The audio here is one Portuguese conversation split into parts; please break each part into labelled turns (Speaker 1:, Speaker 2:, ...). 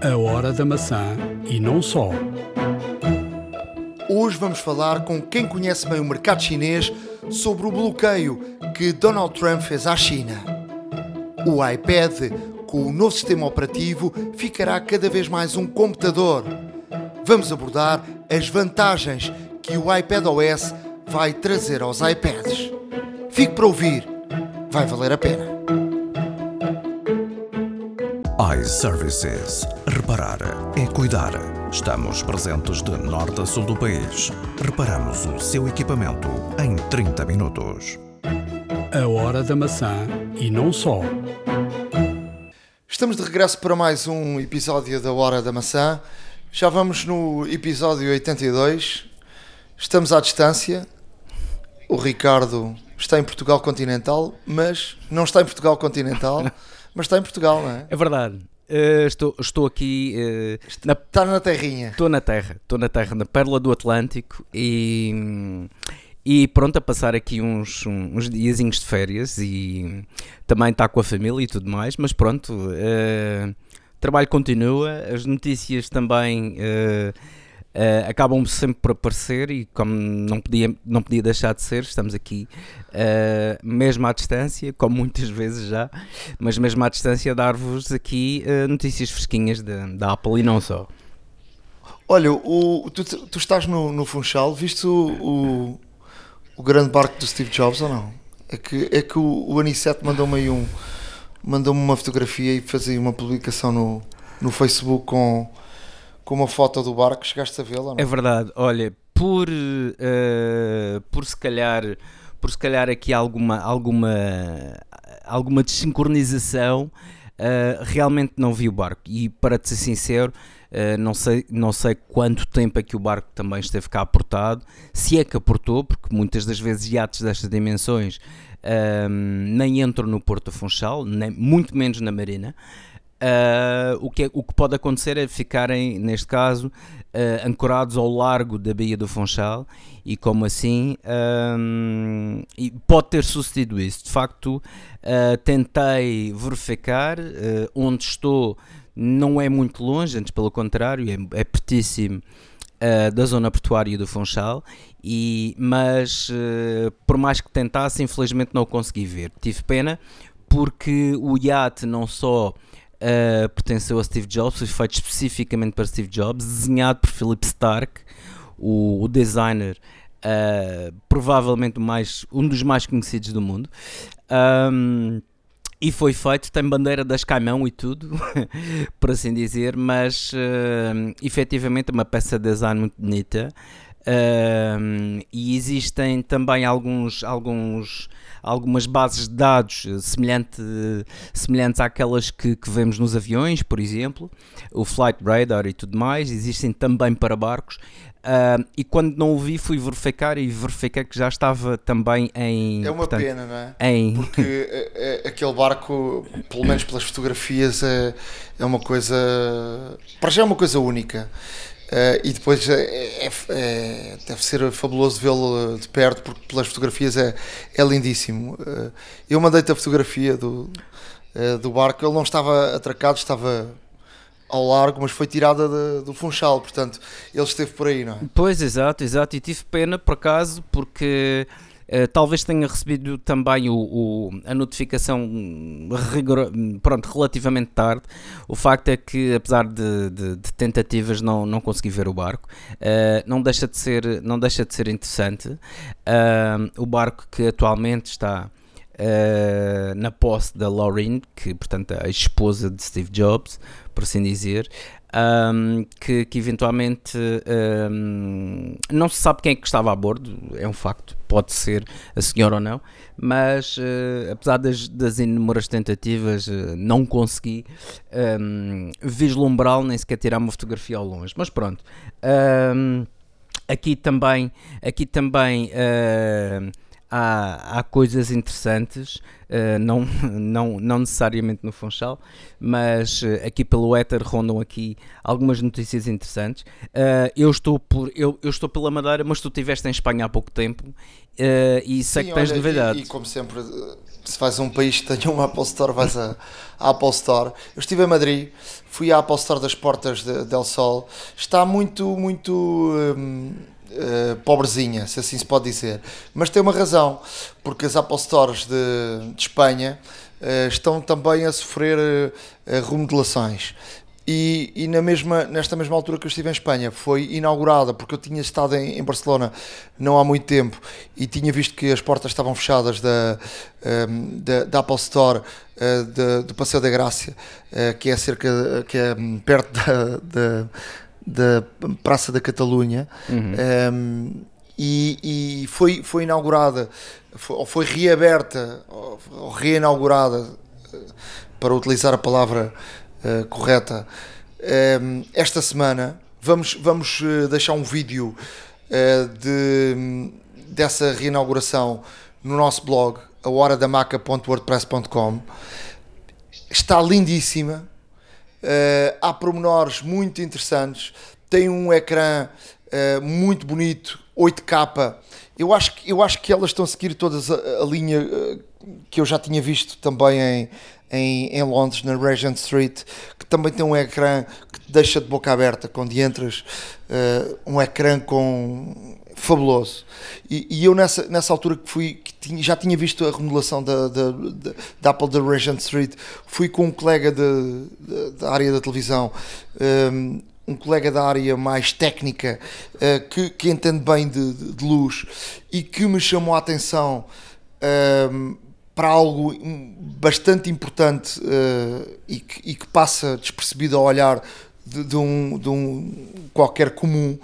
Speaker 1: A Hora da Maçã e não só.
Speaker 2: Hoje vamos falar com quem conhece bem o mercado chinês sobre o bloqueio que Donald Trump fez à China. O iPad, com o novo sistema operativo, ficará cada vez mais um computador. Vamos abordar as vantagens que o iPad OS vai trazer aos iPads. Fique para ouvir, vai valer a pena.
Speaker 3: iServices. Reparar é cuidar. Estamos presentes de norte a sul do país. Reparamos o seu equipamento em 30 minutos.
Speaker 1: A Hora da Maçã e não só.
Speaker 2: Estamos de regresso para mais um episódio da Hora da Maçã. Já vamos no episódio 82. Estamos à distância. O Ricardo está em Portugal continental, mas não está em Portugal continental, mas está em Portugal, não é?
Speaker 4: É verdade. Uh, estou, estou aqui. Uh, na,
Speaker 2: Está na terrinha.
Speaker 4: estou na Terra. Estou na Terra, na Pérola do Atlântico e. E pronto, a passar aqui uns, uns diazinhos de férias e também está com a família e tudo mais, mas pronto, uh, o trabalho continua, as notícias também uh, uh, acabam sempre por aparecer e como não podia, não podia deixar de ser, estamos aqui uh, mesmo à distância, como muitas vezes já, mas mesmo à distância dar-vos aqui uh, notícias fresquinhas da, da Apple e não só.
Speaker 2: Olha, o, tu, tu estás no, no Funchal, viste o, o, o grande barco do Steve Jobs ou não? É que, é que o, o mandou-me aí um. Mandou-me uma fotografia e fazia uma publicação no, no Facebook com, com uma foto do barco. Chegaste a vê-la? não?
Speaker 4: É verdade, olha, por, eh, por se calhar por se calhar aqui alguma alguma alguma desincronização eh, realmente não vi o barco e para te ser sincero eh, não sei não sei quanto tempo é que o barco também esteve cá aportado se é que aportou porque muitas das vezes iates destas dimensões nem entram no Porto Funchal nem, muito menos na Marina Uh, o, que é- o que pode acontecer é ficarem, neste caso, uh, ancorados ao largo da Baía do Funchal e como assim um, e pode ter sucedido isso. De facto, uh, tentei verificar onde estou não é muito longe, antes pelo contrário, é, é pertíssimo da zona portuária do Funchal, e, mas por mais que tentasse, infelizmente não o consegui ver. Tive pena porque o iate não só uh, pertenceu a Steve Jobs, foi feito especificamente para Steve Jobs, desenhado por Philip Stark, o, o designer, uh, provavelmente mais, um dos mais conhecidos do mundo. Um, e foi feito, tem bandeira das Caimão e tudo, por assim dizer, mas uh, efetivamente é uma peça de design muito bonita. Um, e existem também alguns, alguns, algumas bases de dados eh, semelhante, semelhantes àquelas que, que vemos nos aviões, por exemplo, o Flight Radar e tudo mais, existem também para barcos. E quando não o vi, fui verificar e verifiquei que já estava também em.
Speaker 2: É uma
Speaker 4: portanto,
Speaker 2: pena, não é?
Speaker 4: Em,
Speaker 2: Porque é- é- aquele barco, pelo menos pelas fotografias, é, é uma coisa. Para já é uma coisa única. Eh, e depois é, é- é- deve ser fabuloso vê-lo eh, de perto, porque pelas fotografias é, é lindíssimo. Eh, eu mandei-te a fotografia do, eh, do barco, ele não estava atracado, estava ao largo, mas foi tirada de- do Funchal, portanto ele esteve por aí, não é?
Speaker 4: Pois, exato, exato. E tive pena por acaso, porque eh, talvez tenha recebido também o, o- a notificação hum, pronto, relativamente tarde. O facto é que, apesar de, de- de tentativas, não, não consegui ver o barco. Eh, não, deixa de ser, não deixa de ser interessante. Ah, o barco que atualmente está. eh, na posse da Laureen, que portanto é a esposa de Steve Jobs, por assim dizer, um, que, que eventualmente um, não se sabe quem é que estava a bordo, é um facto, pode ser a senhora ou não, mas eh, apesar das, das inúmeras tentativas, eh, não consegui um, vislumbrá-lo, nem sequer tirar uma fotografia ao longe. Mas pronto. Aqui também, aqui também uh, há, há coisas interessantes, uh, não, não, não necessariamente no Funchal, mas uh, aqui pelo Éter rondam aqui algumas notícias interessantes. Uh, eu, estou por, eu, eu estou pela Madeira, mas tu estiveste em Espanha há pouco tempo e sei
Speaker 2: Sim,
Speaker 4: que tens
Speaker 2: olha,
Speaker 4: novidades.
Speaker 2: E, e como sempre, se vais a um país que tenha uma Apple Store, vais à Apple Store. Eu estive em Madrid, fui à Apple Store das Portas de, Del Sol. Está muito, muito. Hum, Uh, pobrezinha, se assim se pode dizer. Mas tem uma razão, porque as Apple Stores de, de Espanha uh, estão também a sofrer uh, remodelações. E, e, na mesma, nesta mesma altura que eu estive em Espanha, foi inaugurada, porque eu tinha estado em, em Barcelona não há muito tempo e tinha visto que as portas estavam fechadas da, um, da, da, Apple Store uh, de, do Passeio da Graça, uh, que é cerca que é perto da, da, da Praça da Catalunha. Uhum. Um, e, e, foi, foi inaugurada, foi, ou foi reaberta, ou, ou reinaugurada, para utilizar a palavra uh, correta. Uh, esta semana vamos, vamos uh, deixar um vídeo de, dessa reinauguração no nosso blog, a horadamaca.wordpress.com. Está lindíssima, há pormenores muito interessantes, tem um ecrã muito bonito, 8K. Eu acho, que, eu acho que elas estão a seguir todas a, a linha que eu já tinha visto também em, em, em, Londres, na Regent Street, que também tem um ecrã que te deixa de boca aberta quando entras, uh, um ecrã com fabuloso. E, e, eu nessa, nessa altura que fui, que tinha, já tinha visto a remodelação da, da, da, da, Apple da Regent Street, fui com um colega de, de da área da televisão, um, um colega da área mais técnica, uh, que, que entende bem de, de, de, luz e que me chamou a atenção um, para algo bastante importante uh, e, que, e, que, passa despercebido ao olhar de, de, um, de um, qualquer comum,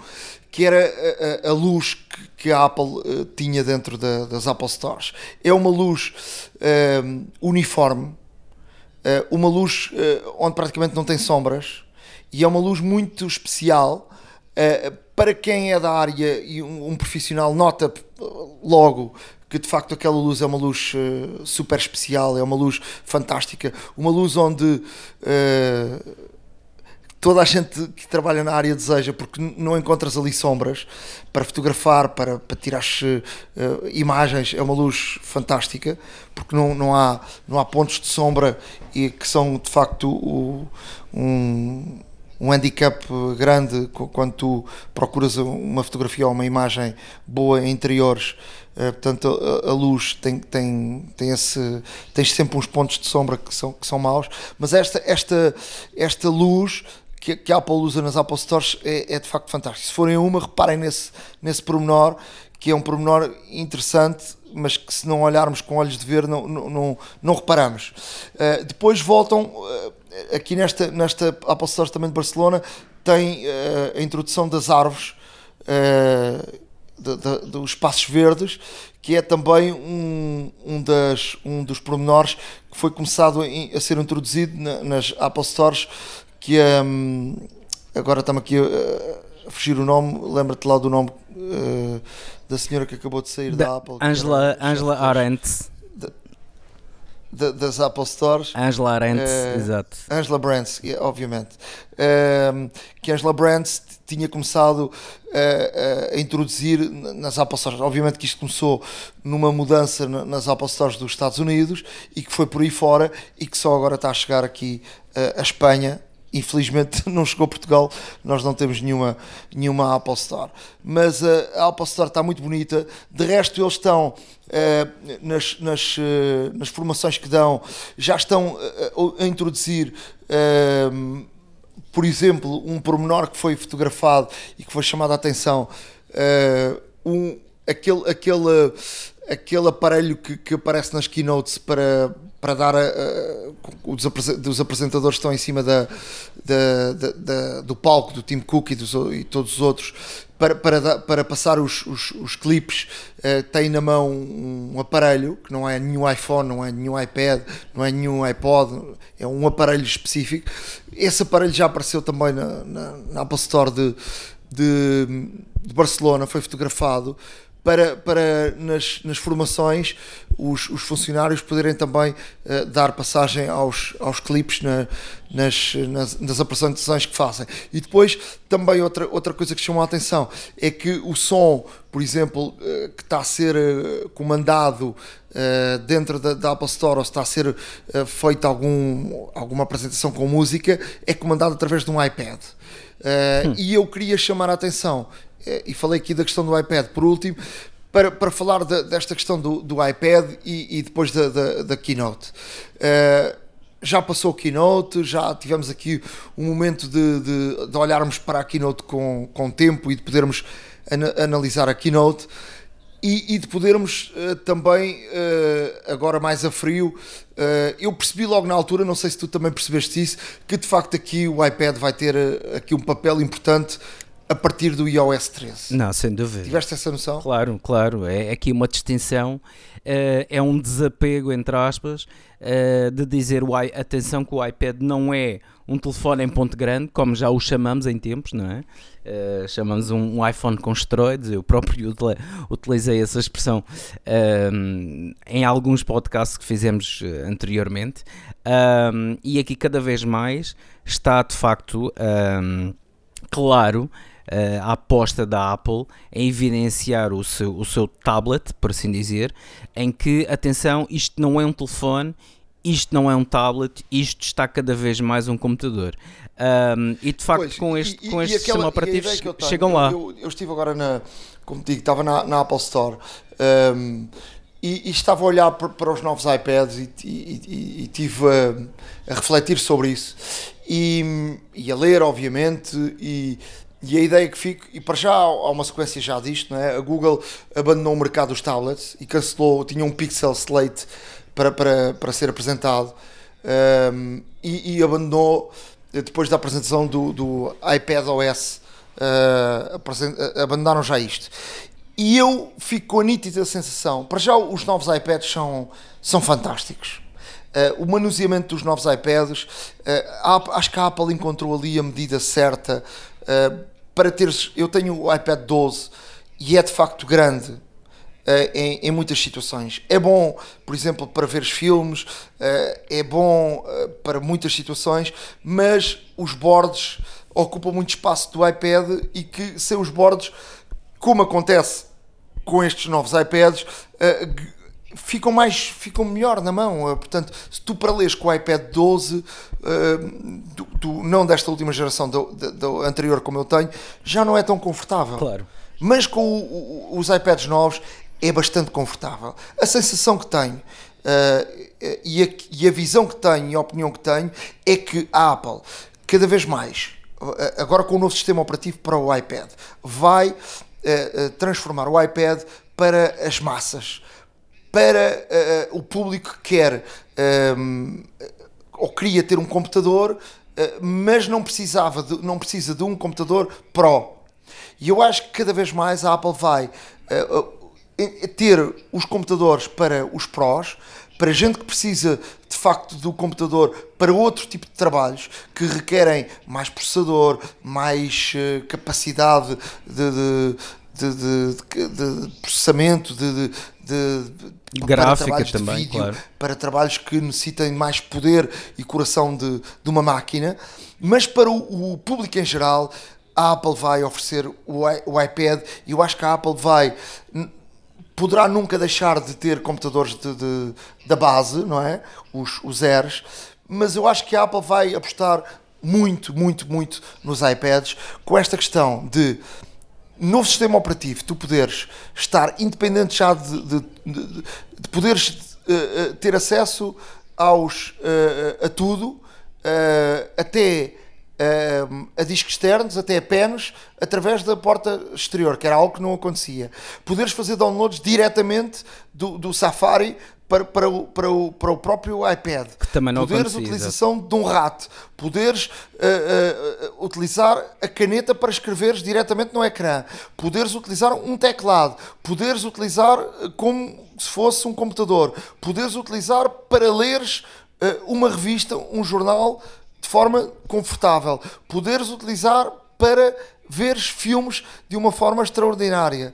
Speaker 2: que era a, a luz que, que, a Apple uh, tinha dentro da, das Apple Stores. É uma luz uh, uniforme, uma luz onde praticamente não tem sombras, e é uma luz muito especial. para quem é da área e um, um profissional, nota logo que de facto aquela luz é uma luz uh, super especial, é uma luz fantástica, uma luz onde uh, toda a gente que trabalha na área deseja, porque não encontras ali sombras para fotografar, para, para tirar uh, imagens, é uma luz fantástica, porque não, não, há, não há pontos de sombra e que são de facto o, um, um handicap grande quando tu procuras uma fotografia ou uma imagem boa em interiores Uh, portanto, a, a, luz tem, tem, tem esse. tens sempre uns pontos de sombra que são, que são maus, mas esta, esta, esta luz que, que a Apple usa nas Apple Stores é, é de facto fantástica. Se forem uma, reparem nesse, nesse pormenor, que é um pormenor interessante, mas que se não olharmos com olhos de ver, não, não, não, não reparamos. Uh, depois voltam, uh, aqui nesta, nesta Apple Store também de Barcelona, tem a introdução das árvores de, de, dos espaços verdes, que é também um, um, das, um dos pormenores que foi começado a, a ser introduzido na, nas Apple Stores, que um, agora estamos aqui a, a, fugir o nome, lembra-te lá do nome uh, da senhora que acabou de sair da, da Apple.
Speaker 4: Angela, Angela Arendt
Speaker 2: das Apple Stores.
Speaker 4: Angela Arendt, uh, exato.
Speaker 2: Angela Brands, obviamente. Uh, que Angela Brands tinha começado a, a, introduzir nas Apple Stores. Obviamente que isto começou numa mudança nas Apple Stores dos Estados Unidos e que foi por aí fora e que só agora está a chegar aqui a Espanha infelizmente não chegou a Portugal, nós não temos nenhuma, nenhuma Apple Store. Mas uh, a Apple Store está muito bonita, de resto eles estão uh, nas, nas, uh, nas formações que dão, já estão a introduzir por exemplo, um pormenor que foi fotografado e que foi chamado a atenção, um, aquele, aquele, aquele aparelho que, que aparece nas keynotes para, para dar a, a, os apresentadores estão em cima da, da, da, do palco do Tim Cook e, dos, e todos os outros para, para, para passar os, os, os clipes uh, tem na mão um aparelho que não é nenhum iPhone, não é nenhum iPad, não é nenhum iPod, é um aparelho específico. Esse aparelho já apareceu também na, na, na Apple Store de, de, de Barcelona, foi fotografado para, para nas, nas formações os, os funcionários poderem também uh, dar passagem aos, aos clipes na, nas, nas, nas, apresentações que fazem. E depois também outra, outra coisa que chamou a atenção é que o som, por exemplo, uh, que está a ser uh, comandado dentro da, da, Apple Store ou se está a ser feita algum, alguma apresentação com música, é comandado através de um iPad. Hum. E eu queria chamar a atenção e falei aqui da questão do iPad por último, para, para falar de, desta questão do, do iPad e, e depois da, da, da Keynote. Uh, já passou o Keynote, já tivemos aqui um momento de, de, de, olharmos para a Keynote com, com tempo e de podermos an analisar a Keynote e, e de podermos uh, também, uh, agora mais a frio, eu percebi logo na altura, não sei se tu também percebeste isso, que de facto aqui o iPad vai ter aqui um papel importante a partir do iOS 13.
Speaker 4: Não, sem dúvida.
Speaker 2: Tiveste essa noção?
Speaker 4: Claro, claro. É aqui uma distinção, uh, é um desapego, entre aspas, uh, de dizer, atenção que o iPad não é um telefone em ponto grande, como já o chamamos em tempos, não é? Uh, chamamos um, um, iPhone com esteroides, eu próprio utilizei essa expressão em alguns podcasts que fizemos anteriormente, e aqui cada vez mais está de facto claro uh, a aposta da Apple em evidenciar o seu, o seu tablet, por assim dizer, em que, atenção, isto não é um telefone, isto não é um tablet, isto está cada vez mais um computador. Um, e de facto, pois, com este, e, com este aquela, sistema operativo, tenho, chegam lá.
Speaker 2: Eu, eu, estive agora, na, como digo, estava na, na Apple Store. Um, e, e, estava a olhar para, os novos iPads e, e, e tive a, a, refletir sobre isso e, e a ler, obviamente, e, e a ideia que fico, e para já há uma sequência já disto, não é? A Google abandonou o mercado dos tablets e cancelou, tinha um Pixel Slate para, para, para ser apresentado um, e, e, abandonou depois da apresentação do, do iPad OS, uh, abandonaram já isto. E eu fico com a nítida sensação, para já os novos iPads são, são fantásticos. Uh, o manuseamento dos novos iPads, uh, acho que a Apple encontrou ali a medida certa uh, para teres. Eu tenho o iPad 12 e é de facto grande uh, em, em, muitas situações. É bom, por exemplo, para ver filmes, uh, é bom uh, para muitas situações, mas os bordes ocupam muito espaço do iPad e que sem os bordes, como acontece com estes novos iPads, ficam mais ficam melhor na mão portanto se tu para leres com o iPad 12 do, do, não desta última geração, do, do, anterior como eu tenho, já não é tão confortável.
Speaker 4: Claro.
Speaker 2: Mas com o, o, os iPads novos é bastante confortável. A sensação que tenho uh, e, a, e, a, visão que tenho e a opinião que tenho é que a Apple, cada vez mais, agora com o novo sistema operativo para o iPad, vai transformar o iPad para as massas, para uh, o público que quer ou queria ter um computador, eh, mas não precisava de, não precisa de um computador Pro. E eu acho que cada vez mais a Apple vai uh, ter os computadores para os Pros, para gente que precisa de facto do computador para outro tipo de trabalhos que requerem mais processador, mais uh, capacidade de, de de, de, de, processamento, de, de
Speaker 4: gráfica também, vídeo, claro.
Speaker 2: para trabalhos que necessitem mais poder e coração de, de uma máquina, mas para o, o público em geral, a Apple vai oferecer o, o iPad e eu acho que a Apple vai poderá nunca deixar de ter computadores de, de, da base, não é? Os, os Airs, mas eu acho que a Apple vai apostar muito, muito, muito nos iPads com esta questão de novo sistema operativo, tu poderes estar independente já de, de, de, de poderes uh, ter acesso aos, uh, a tudo, uh, até a discos externos, até a penas, através da porta exterior, que era algo que não acontecia. Poderes fazer downloads diretamente do, do Safari para, para, o, para, o, para o próprio iPad.
Speaker 4: Que também não
Speaker 2: poderes utilização de um rato, poderes uh, uh, utilizar a caneta para escreveres diretamente no ecrã, poderes utilizar um teclado, poderes utilizar como se fosse um computador, poderes utilizar para leres uh, uma revista, um jornal de forma confortável, poderes utilizar para veres filmes de uma forma extraordinária.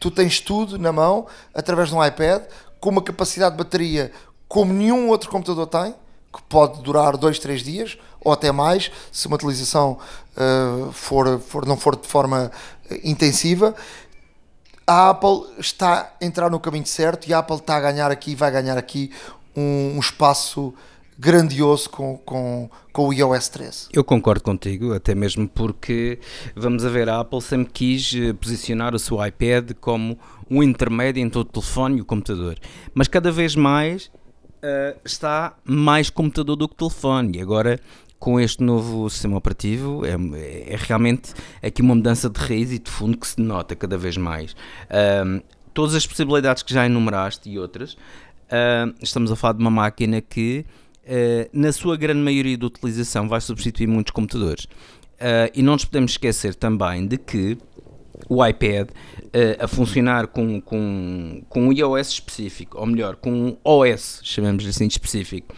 Speaker 2: Tu tens tudo na mão através de um iPad com uma capacidade de bateria como nenhum outro computador tem, que pode durar 2, 3 dias ou até mais, se uma utilização uh, for, for, não for de forma uh, intensiva. A Apple está a entrar no caminho certo e a Apple está a ganhar aqui, vai ganhar aqui um, um espaço grandioso com, com, com o iOS 13.
Speaker 4: Eu concordo contigo, até mesmo porque, vamos a ver, a Apple sempre quis eh, posicionar o seu iPad como um intermédio entre o telefone e o computador. Mas cada vez mais uh, está mais computador do que telefone. E agora, com este novo sistema operativo, é, é realmente aqui uma mudança de raiz e de fundo que se nota cada vez mais. Uh, todas as possibilidades que já enumeraste e outras, uh, estamos a falar de uma máquina que uh, na sua grande maioria de utilização, vai substituir muitos computadores. Uh, e não nos podemos esquecer também de que o iPad uh, a funcionar com, com, com um iOS específico, ou melhor, com um OS, chamamos assim de específico,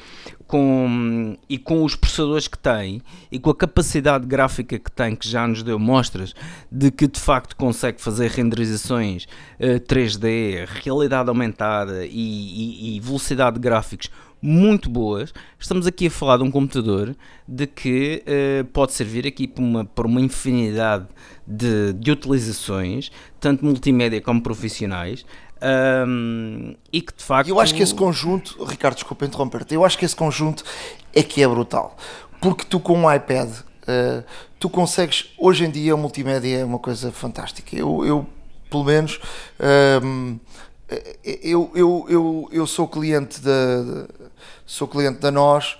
Speaker 4: com, e com os processadores que tem e com a capacidade gráfica que tem, que já nos deu mostras de que de facto consegue fazer renderizações uh, 3D, realidade aumentada e, e, e velocidade de gráficos muito boas. Estamos aqui a falar de um computador de que uh, pode servir aqui para uma, para uma infinidade de, de utilizações, tanto multimédia como profissionais. Um, e que de facto.
Speaker 2: Eu acho que esse conjunto, Ricardo, desculpa interromper-te, eu acho que esse conjunto é que é brutal. Porque tu com um iPad, uh, tu consegues. Hoje em dia, a multimédia é uma coisa fantástica. Eu, eu pelo menos. Um, eu, eu, eu, eu sou cliente da, sou cliente da nós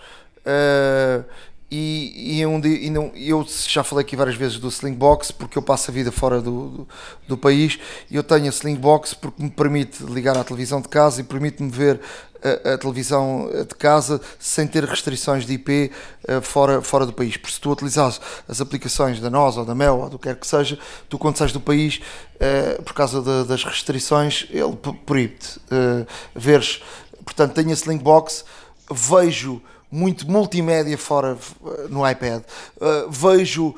Speaker 2: uh, e, e, um dia, e não, eu já falei aqui várias vezes do Slingbox porque eu passo a vida fora do, do, do, país e eu tenho a Slingbox porque me permite ligar à televisão de casa e permite-me ver a, a, televisão de casa sem ter restrições de IP uh, fora, fora do país. Porque se tu utilizares as aplicações da NOS ou da MEL ou do que quer que seja, tu quando sais do país, uh, por causa de, das restrições, ele proíbe-te uh, veres. Portanto, tenho a Slingbox vejo muito multimédia fora uh, no iPad, uh, vejo uh,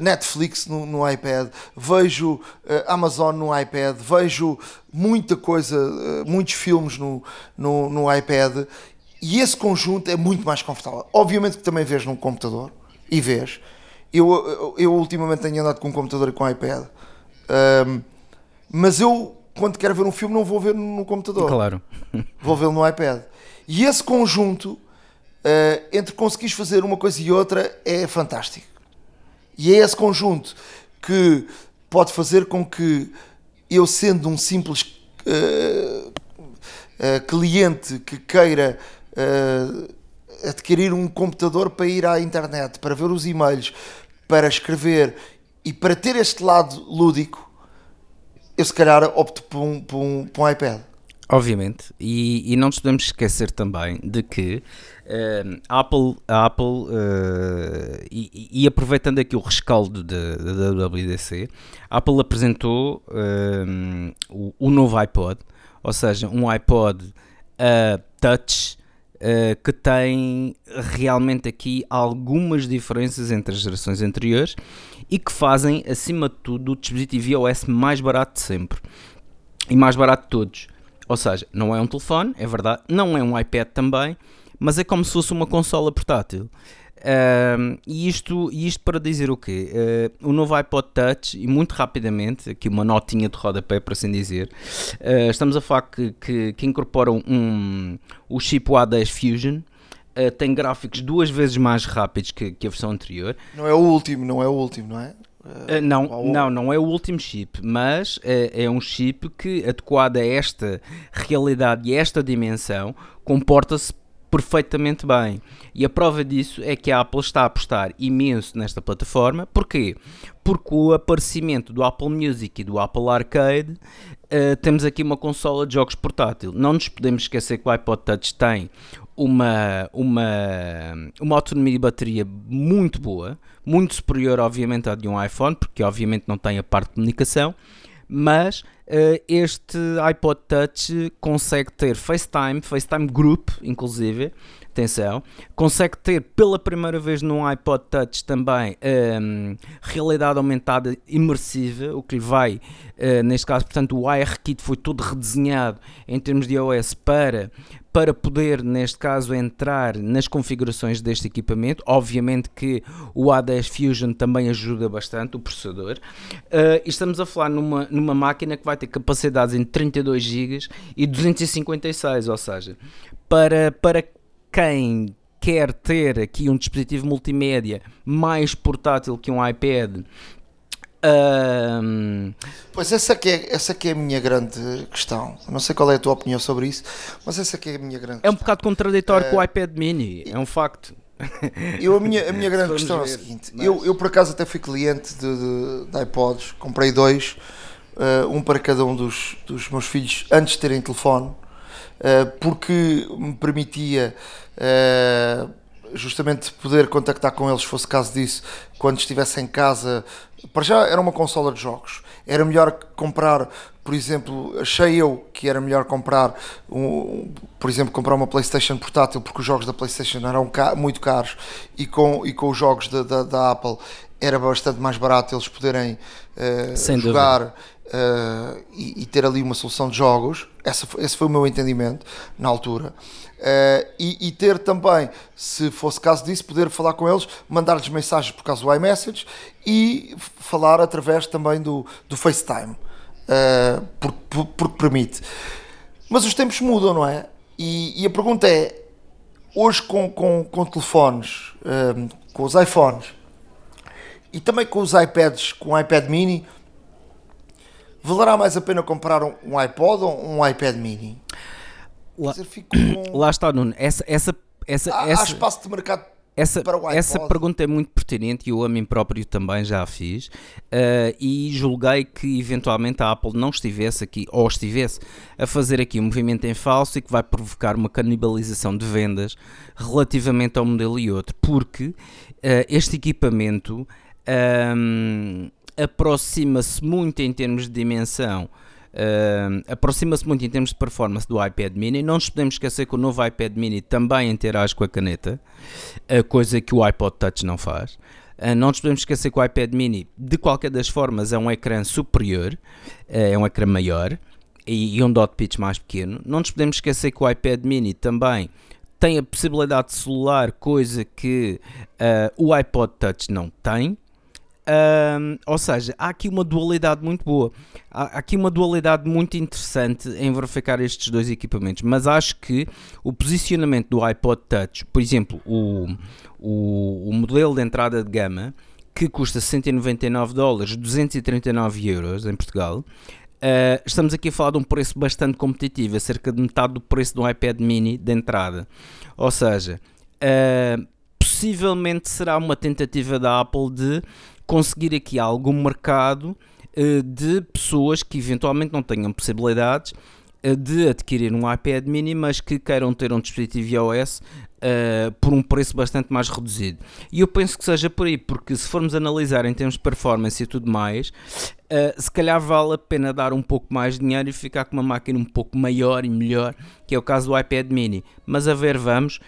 Speaker 2: Netflix no, no, iPad, vejo Amazon no iPad, vejo muita coisa, muitos filmes no, no, no, iPad e esse conjunto é muito mais confortável. Obviamente que também vês num computador e vês. Eu, eu ultimamente tenho andado com um computador e com um iPad, um, mas eu quando quero ver um filme não vou ver no computador.
Speaker 4: Claro.
Speaker 2: Vou vê-lo no iPad. E esse conjunto, uh, entre conseguires fazer uma coisa e outra, é fantástico. E é esse conjunto que pode fazer com que eu, sendo um simples uh, uh, cliente que queira adquirir um computador para ir à internet, para ver os e-mails, para escrever e para ter este lado lúdico, eu se calhar opto por um, por um, por um iPad.
Speaker 4: Obviamente, e, e, não nos podemos esquecer também de que uh, Apple, a Apple uh, e, e, aproveitando aqui o rescaldo da WWDC, Apple apresentou uh, o, o, novo iPod, ou seja, um iPod Touch que tem realmente aqui algumas diferenças entre as gerações anteriores e que fazem, acima de tudo, o dispositivo iOS mais barato de sempre e mais barato de todos. Ou seja, não é um telefone, é verdade, não é um iPad também, mas é como se fosse uma consola portátil. E, isto, isto para dizer o quê? Uh, o novo iPod Touch, e muito rapidamente, aqui uma notinha de rodapé para assim dizer, uh, estamos a falar que, que, que incorporam um, o chip A10 Fusion, Uh, tem gráficos duas vezes mais rápidos que, que, a versão anterior.
Speaker 2: Não é o último, não é o último, não é?
Speaker 4: Uh, não, não, não é o último chip, mas é, é um chip que, adequado a esta realidade e a esta dimensão, comporta-se perfeitamente bem. E a prova disso é que a Apple está a apostar imenso nesta plataforma. Porquê? Porque o aparecimento do Apple Music e do Apple Arcade, uh, temos aqui uma consola de jogos portátil. Não nos podemos esquecer que o iPod Touch tem uma, uma, uma autonomia de bateria muito boa, muito superior, obviamente, à de um iPhone, porque obviamente não tem a parte de comunicação, mas este iPod Touch consegue ter FaceTime, FaceTime Group, inclusive, atenção, consegue ter pela primeira vez num iPod Touch também um, realidade aumentada imersiva, o que lhe vai, uh, neste caso, portanto, o ARKit foi todo redesenhado em termos de iOS para, para poder, neste caso, entrar nas configurações deste equipamento. Obviamente que o A10 Fusion também ajuda bastante, o processador. Uh, estamos a falar numa, numa máquina que vai ter capacidades em 32 GB e 256, ou seja, para, para quem quer ter aqui um dispositivo multimédia mais portátil que um iPad. Um...
Speaker 2: Pois essa que, é, essa que é a minha grande questão. Não sei qual é a tua opinião sobre isso, mas essa que é a minha grande
Speaker 4: É um bocado contraditório com o iPad mini, é um facto.
Speaker 2: Eu, a, minha, a minha grande questão ver, é a seguinte: mas... eu, eu por acaso até fui cliente de, de, de iPods, comprei dois, uh, um para cada um dos, dos meus filhos antes de terem telefone, uh, porque me permitia uh, justamente poder contactar com eles, se fosse caso disso, quando estivesse em casa. Para já era uma consola de jogos. Era melhor comprar, por exemplo, achei eu que era melhor comprar, um, por exemplo, comprar uma PlayStation portátil, porque os jogos da PlayStation eram muito caros e com, e com os jogos da, da, da Apple era bastante mais barato eles poderem uh, jogar uh, e, e, ter ali uma solução de jogos. Essa, esse foi o meu entendimento na altura. Uh, e, e, ter também, se fosse caso disso, poder falar com eles, mandar-lhes mensagens por causa do iMessage e falar através também do, do FaceTime, uh, porque, por, porque permite. Mas os tempos mudam, não é? E, e a pergunta é: hoje, com, com, com telefones, com os iPhones e também com os iPads, com o iPad mini, valerá mais a pena comprar um, iPod ou um iPad mini?
Speaker 4: Lá, dizer, com... lá está, Nuno. Essa, essa, essa,
Speaker 2: há,
Speaker 4: essa,
Speaker 2: há espaço de mercado
Speaker 4: essa, essa pergunta é muito pertinente e eu a mim próprio também já a fiz uh, e julguei que eventualmente a Apple não estivesse aqui ou estivesse a fazer aqui um movimento em falso e que vai provocar uma canibalização de vendas relativamente ao modelo e outro, porque uh, este equipamento um, aproxima-se muito em termos de dimensão Uh, aproxima-se muito em termos de performance do iPad mini. Não nos podemos esquecer que o novo iPad mini também interage com a caneta, uh, coisa que o iPod Touch não faz. Uh, não nos podemos esquecer que o iPad mini, de qualquer das formas, é um ecrã superior, é um ecrã maior e, e um dot pitch mais pequeno. Não nos podemos esquecer que o iPad mini também tem a possibilidade de celular, coisa que o iPod Touch não tem. Um, ou seja, há aqui uma dualidade muito boa. Há aqui uma dualidade muito interessante em verificar estes dois equipamentos. Mas acho que o posicionamento do iPod Touch, por exemplo, o, o, o modelo de entrada de gama, que custa 199 dólares, 239 euros em Portugal. Uh, estamos aqui a falar de um preço bastante competitivo, a cerca de metade do preço do iPad mini de entrada. Ou seja, uh, possivelmente será uma tentativa da Apple de conseguir aqui algum mercado uh, de pessoas que eventualmente não tenham possibilidades uh, de adquirir um iPad mini, mas que queiram ter um dispositivo iOS uh, por um preço bastante mais reduzido. E eu penso que seja por aí, porque se formos analisar em termos de performance e tudo mais, se calhar vale a pena dar um pouco mais de dinheiro e ficar com uma máquina um pouco maior e melhor, que é o caso do iPad mini. Mas a ver, vamos.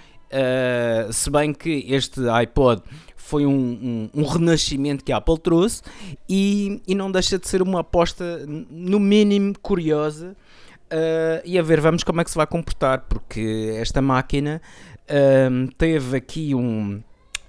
Speaker 4: se bem que este iPod foi um, um, um, renascimento que a Apple trouxe e, e não deixa de ser uma aposta, no mínimo, curiosa. Uh, e a ver, vamos como é que se vai comportar, porque esta máquina uh, teve aqui um.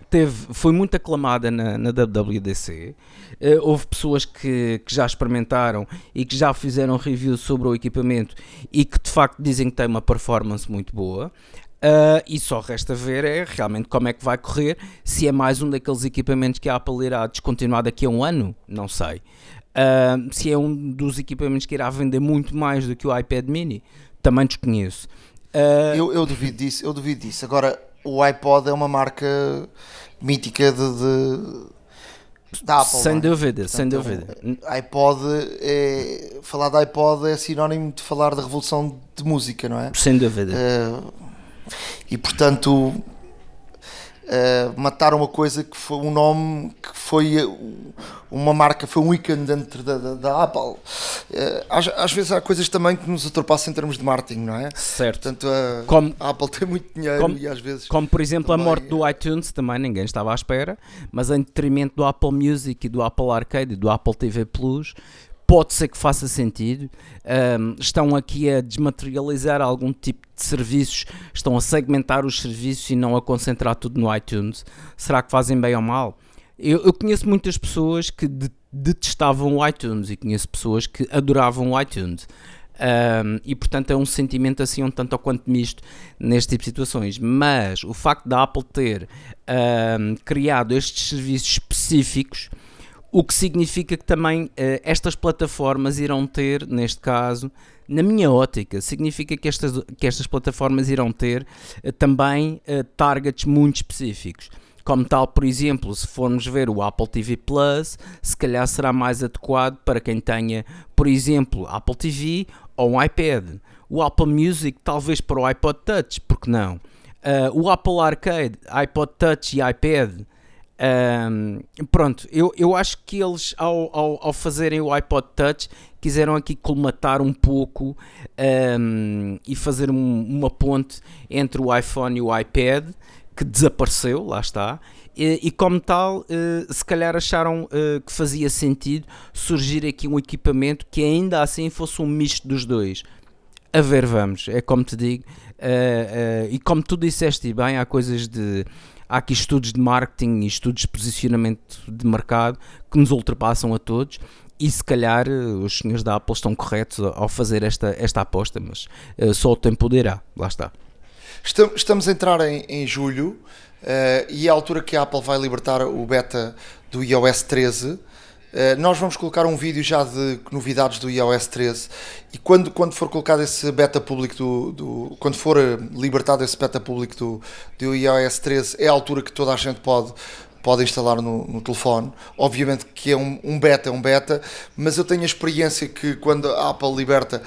Speaker 4: Teve, foi muito aclamada na, na WWDC. Uh, houve pessoas que, que já experimentaram e que já fizeram reviews sobre o equipamento e que de facto dizem que tem uma performance muito boa. Uh, e só resta ver é realmente como é que vai correr, se é mais um daqueles equipamentos que a Apple irá descontinuar daqui a um ano, não sei. Uh, se é um dos equipamentos que irá vender muito mais do que o iPad mini, também desconheço.
Speaker 2: Uh, eu, eu duvido disso, eu duvido disso. Agora, o iPod é uma marca mítica de, de da Apple.
Speaker 4: Sem é? dúvida, Portanto, sem dúvida.
Speaker 2: iPod é, falar de iPod é sinónimo de falar da revolução de música, não é?
Speaker 4: Sem dúvida.
Speaker 2: Uh, e portanto uh, matar uma coisa que foi um nome que foi uma marca, foi um ícone dentro da, da, da Apple. Às, às, vezes há coisas também que nos ultrapassam em termos de marketing, não é?
Speaker 4: Certo.
Speaker 2: Portanto, a, como, a Apple tem muito dinheiro
Speaker 4: como,
Speaker 2: e às vezes.
Speaker 4: Como por exemplo também... a morte do iTunes, também ninguém estava à espera, mas em detrimento do Apple Music e do Apple Arcade e do Apple TV Plus, pode ser que faça sentido. Um, estão aqui a desmaterializar algum tipo de serviços, estão a segmentar os serviços e não a concentrar tudo no iTunes. Será que fazem bem ou mal? Eu, eu conheço muitas pessoas que de, detestavam o iTunes e conheço pessoas que adoravam o iTunes. Um, e portanto é um sentimento assim um tanto ou quanto misto neste tipo de situações. Mas o facto da Apple ter um, criado estes serviços específicos o que significa que também uh, estas plataformas irão ter, neste caso, na minha ótica, significa que estas, que estas plataformas irão ter uh, também uh, targets muito específicos. Como tal, por exemplo, se formos ver o Apple TV Plus, se calhar será mais adequado para quem tenha, por exemplo, Apple TV ou um iPad. O Apple Music, talvez para o iPod Touch, porque não? o Apple Arcade, iPod Touch e iPad um, pronto, eu, eu acho que eles, ao, ao, ao, fazerem o iPod Touch, quiseram aqui colmatar um pouco um, e fazer um, uma ponte entre o iPhone e o iPad, que desapareceu, lá está. E, e como tal, uh, se calhar acharam uh, que fazia sentido surgir aqui um equipamento que ainda assim fosse um misto dos dois. A ver, vamos, é como te digo, uh, e como tu disseste bem, há coisas de há aqui estudos de marketing e estudos de posicionamento de mercado que nos ultrapassam a todos e se calhar eh, os senhores da Apple estão corretos ao fazer esta, esta aposta, mas uh, só o tempo dirá, lá está.
Speaker 2: Estamos a entrar em, em julho uh, e é a altura que a Apple vai libertar o beta do iOS 13 eh, nós vamos colocar um vídeo já de novidades do iOS 13 e quando, quando for colocado esse beta público do, do quando for eh, libertado esse beta público do, do iOS 13 é a altura que toda a gente pode pode instalar no, no telefone. Obviamente que é um, um, beta, é um beta, mas eu tenho a experiência que quando a Apple liberta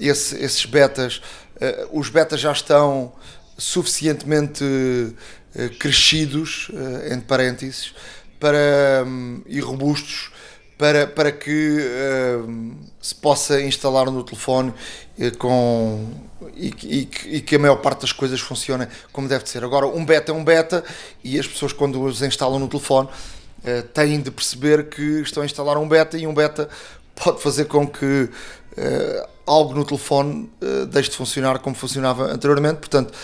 Speaker 2: esse, esses betas, uh, os betas já estão suficientemente uh, crescidos, uh, entre parênteses, para, um, e robustos para, para que uh, se possa instalar no telefone uh, com, e, e, e, que a maior parte das coisas funcione como deve ser. Agora, um beta é um beta e as pessoas, quando os instalam no telefone, uh, têm de perceber que estão a instalar um beta e um beta pode fazer com que algo no telefone deixe de funcionar como funcionava anteriormente. Portanto,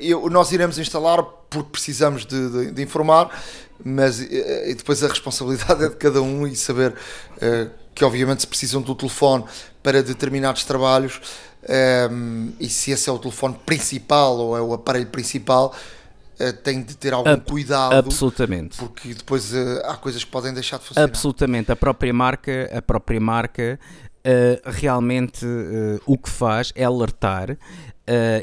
Speaker 2: eu, nós iremos instalar porque precisamos de, de, de informar mas e depois a responsabilidade é de cada um e saber uh, que obviamente se precisam do telefone para determinados trabalhos ehm, e se esse é o telefone principal ou é o aparelho principal uh, tem de ter algum cuidado
Speaker 4: absolutamente.
Speaker 2: porque depois uh, há coisas que podem deixar de funcionar.
Speaker 4: Absolutamente. A própria marca a própria marca realmente o que faz é alertar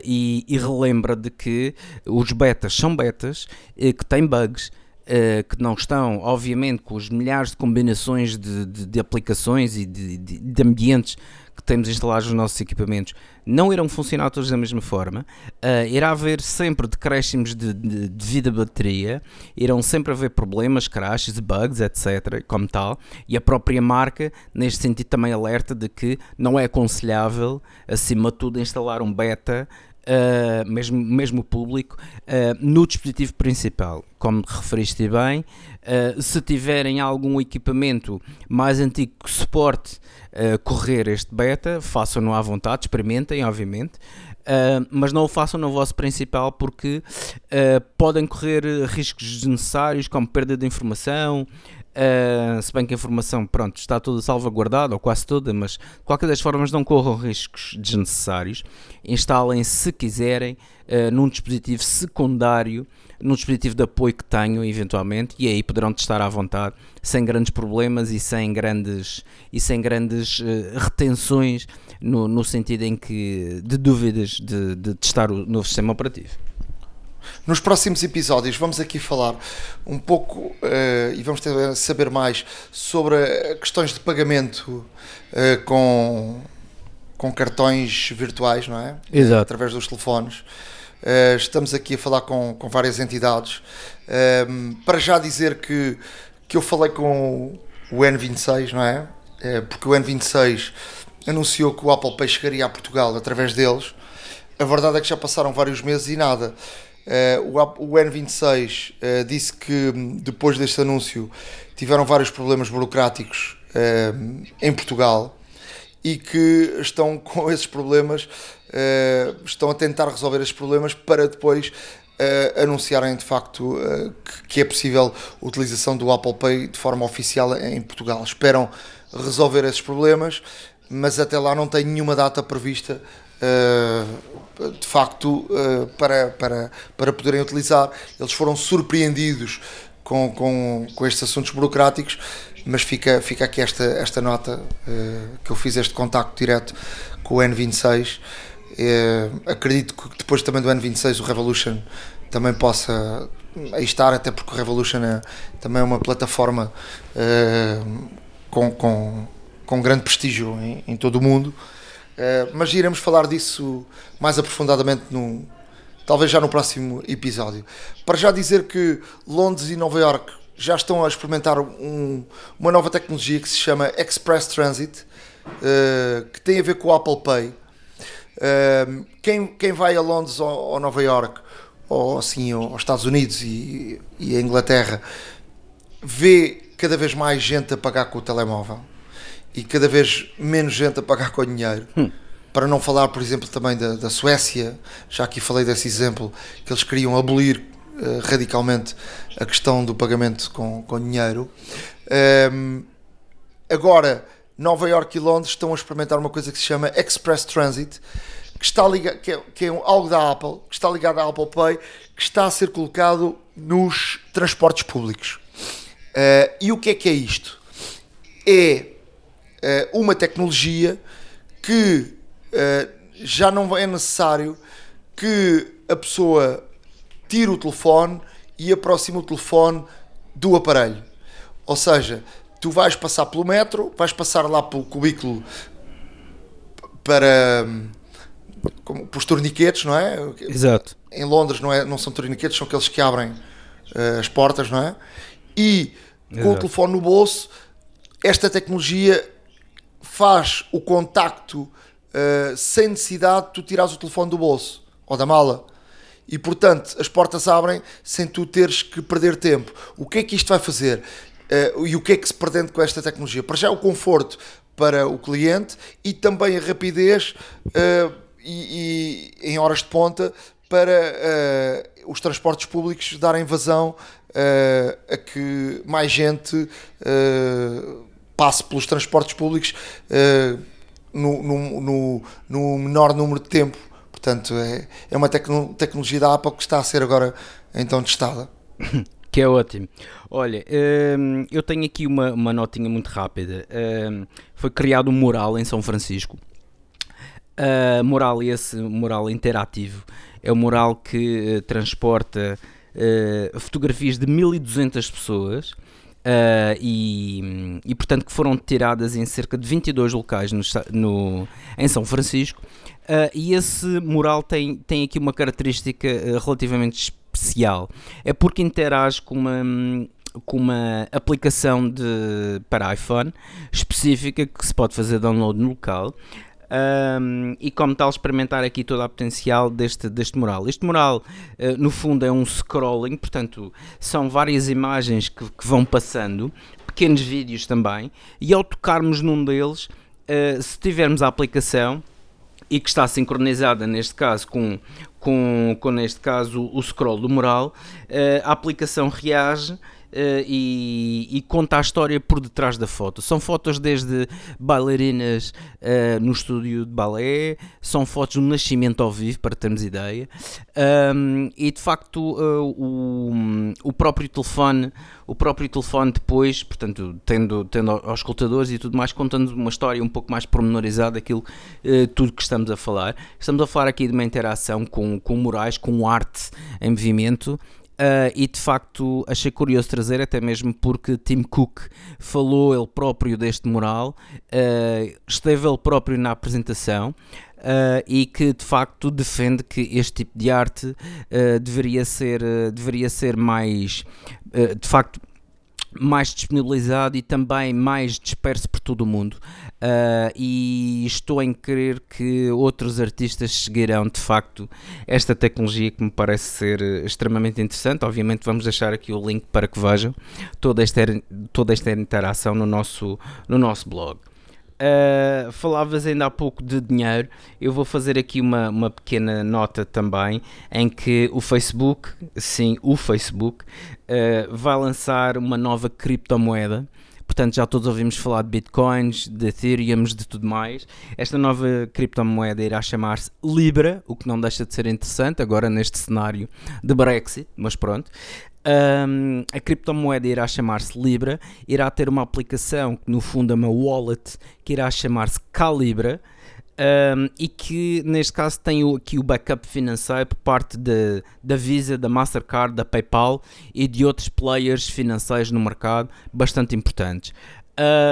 Speaker 4: e, e relembra de que os betas são betas que têm bugs uh, que não estão, obviamente, com os milhares de combinações de, de, de aplicações e de, de, ambientes que temos instalados nos nossos equipamentos, não irão funcionar todos da mesma forma. Uh, irá haver sempre decréscimos de, de, vida da bateria, irão sempre haver problemas, crashes, bugs, etc. Como tal, e a própria marca, neste sentido, também alerta de que não é aconselhável, acima de tudo, instalar um beta uh, mesmo, mesmo público, uh, no dispositivo principal. Como referiste bem, uh, se tiverem algum equipamento mais antigo que suporte correr este beta, façam-no à vontade, experimentem, obviamente. Uh, mas não o façam no vosso principal porque uh, podem correr riscos desnecessários como perda de informação, Uh, se bem que a informação pronto, está toda salvaguardada, ou quase toda, mas de qualquer das formas não corram riscos desnecessários. Instalem, se quiserem, uh, num dispositivo secundário, num dispositivo de apoio que tenham, eventualmente, e aí poderão testar à vontade, sem grandes problemas e sem grandes, e sem grandes uh, retenções, no, no sentido em que de dúvidas de, de testar o novo sistema operativo.
Speaker 2: Nos próximos episódios vamos aqui falar um pouco uh, e vamos ter, saber mais sobre questões de pagamento uh, com, com cartões virtuais, não é?
Speaker 4: Exato.
Speaker 2: Através dos telefones. Uh, estamos aqui a falar com, com várias entidades. Uh, para já dizer que, que eu falei com o N26, não é? Porque o N26 anunciou que o Apple Pay chegaria a Portugal através deles. A verdade é que já passaram vários meses e nada. O, o N26 disse que depois deste anúncio tiveram vários problemas burocráticos em Portugal e que estão com esses problemas, uh, estão a tentar resolver esses problemas para depois uh, anunciarem de facto uh, que, que, é possível a utilização do Apple Pay de forma oficial em Portugal. Esperam resolver esses problemas, mas até lá não tem nenhuma data prevista. De facto, para, para, para poderem utilizar, eles foram surpreendidos com, com, com estes assuntos burocráticos mas fica, fica aqui esta, esta nota uh, que eu fiz este contacto direto com o N26. Uh, eh, acredito que depois também do N26 o Revolution também possa estar, até porque o Revolution é também é uma plataforma com, com, com grande prestígio em, em todo o mundo. Mas iremos falar disso mais aprofundadamente no, talvez já no próximo episódio. Para já dizer que Londres e Nova York já estão a experimentar um, uma nova tecnologia que se chama Express Transit, uh, que tem a ver com o Apple Pay. Uh, quem, quem vai a Londres ou, ou Nova York, ou assim aos Estados Unidos e, e a Inglaterra, vê cada vez mais gente a pagar com o telemóvel e cada vez menos gente a pagar com dinheiro. Hum. Para não falar, por exemplo, também da, da Suécia, já aqui falei desse exemplo, que eles queriam abolir uh, radicalmente a questão do pagamento com, com dinheiro. Um, agora, Nova York e Londres estão a experimentar uma coisa que se chama Express Transit, que, está ligado, que, é, que é algo da Apple, que está ligado à Apple Pay, que está a ser colocado nos transportes públicos. Uh, e o que é que é isto? É uh, uma tecnologia que uh, já não é necessário que a pessoa tire o telefone e aproxima o telefone do aparelho. Ou seja, tu vais passar pelo metro, vais passar lá pelo cubículo para como, para os torniquetes, não é?
Speaker 4: Exato.
Speaker 2: Em Londres não, é, não são torniquetes, são aqueles que abrem uh, as portas, não é? E com Exato. o telefone no bolso, esta tecnologia faz o contacto uh, sem necessidade de tu tirares o telefone do bolso ou da mala e portanto as portas abrem sem tu teres que perder tempo. O que é que isto vai fazer? Uh, e o que é que se pretende com esta tecnologia? Para já o conforto para o cliente e também a rapidez uh, e, e, em horas de ponta para uh, os transportes públicos darem vazão a que mais gente passe pelos transportes públicos no, no, no, no menor número de tempo Portanto, é, é uma tecno, tecnologia da Apple que está a ser agora então testada.
Speaker 4: Que é ótimo. Olha, hum, eu tenho aqui uma, uma notinha muito rápida. Hum, foi criado um mural em São Francisco. Uh, mural esse, mural interativo, é um mural que uh, transporta uh, fotografias de 1200 pessoas Uh, e, e, portanto que foram tiradas em cerca de 22 locais no, no em São Francisco. Uh, e esse mural tem, tem aqui uma característica uh, relativamente especial. É porque interage com uma com uma aplicação de, para iPhone específica que se pode fazer download no local um, e como tal experimentar aqui toda a potencial deste, deste mural. Este mural uh, no fundo é um scrolling, portanto são várias imagens que, que, vão passando, pequenos vídeos também, e ao tocarmos num deles, uh, se tivermos a aplicação e que está sincronizada neste caso com, com, com neste caso o scroll do mural, uh, a aplicação reage e, e, conta a história por detrás da foto. São fotos desde bailarinas uh, no estúdio de balé, são fotos do nascimento ao vivo, para termos ideia, um, e de facto uh, o, o próprio telefone, o próprio telefone depois, portanto, tendo, tendo aos escutadores e tudo mais, contando uma história um pouco mais pormenorizada daquilo tudo que estamos a falar. Estamos a falar aqui de uma interação com, com morais, com arte em movimento Uh, e de facto achei curioso trazer, até mesmo porque Tim Cook falou ele próprio deste mural, uh, esteve ele próprio na apresentação. Uh, e que de facto defende que este tipo de arte deveria, ser, deveria ser mais de facto mais disponibilizado e também mais disperso por todo o mundo. Uh, e estou em crer que outros artistas seguirão de facto esta tecnologia que me parece ser extremamente interessante. Obviamente, vamos deixar aqui o link para que vejam toda esta, toda esta interação no nosso, no nosso blog. Uh, falavas ainda há pouco de dinheiro, eu vou fazer aqui uma, uma pequena nota também em que o Facebook, sim, o Facebook, uh, vai lançar uma nova criptomoeda. Portanto, já todos ouvimos falar de bitcoins, de ethereum, de tudo mais. Esta nova criptomoeda irá chamar-se Libra, o que não deixa de ser interessante agora neste cenário de Brexit, mas pronto. Um, a criptomoeda irá chamar-se Libra, irá ter uma aplicação que no fundo é uma wallet que irá chamar-se Calibra um, e que neste caso tem aqui o backup financeiro por parte de, da Visa, da Mastercard, da PayPal e de outros players financeiros no mercado bastante importantes.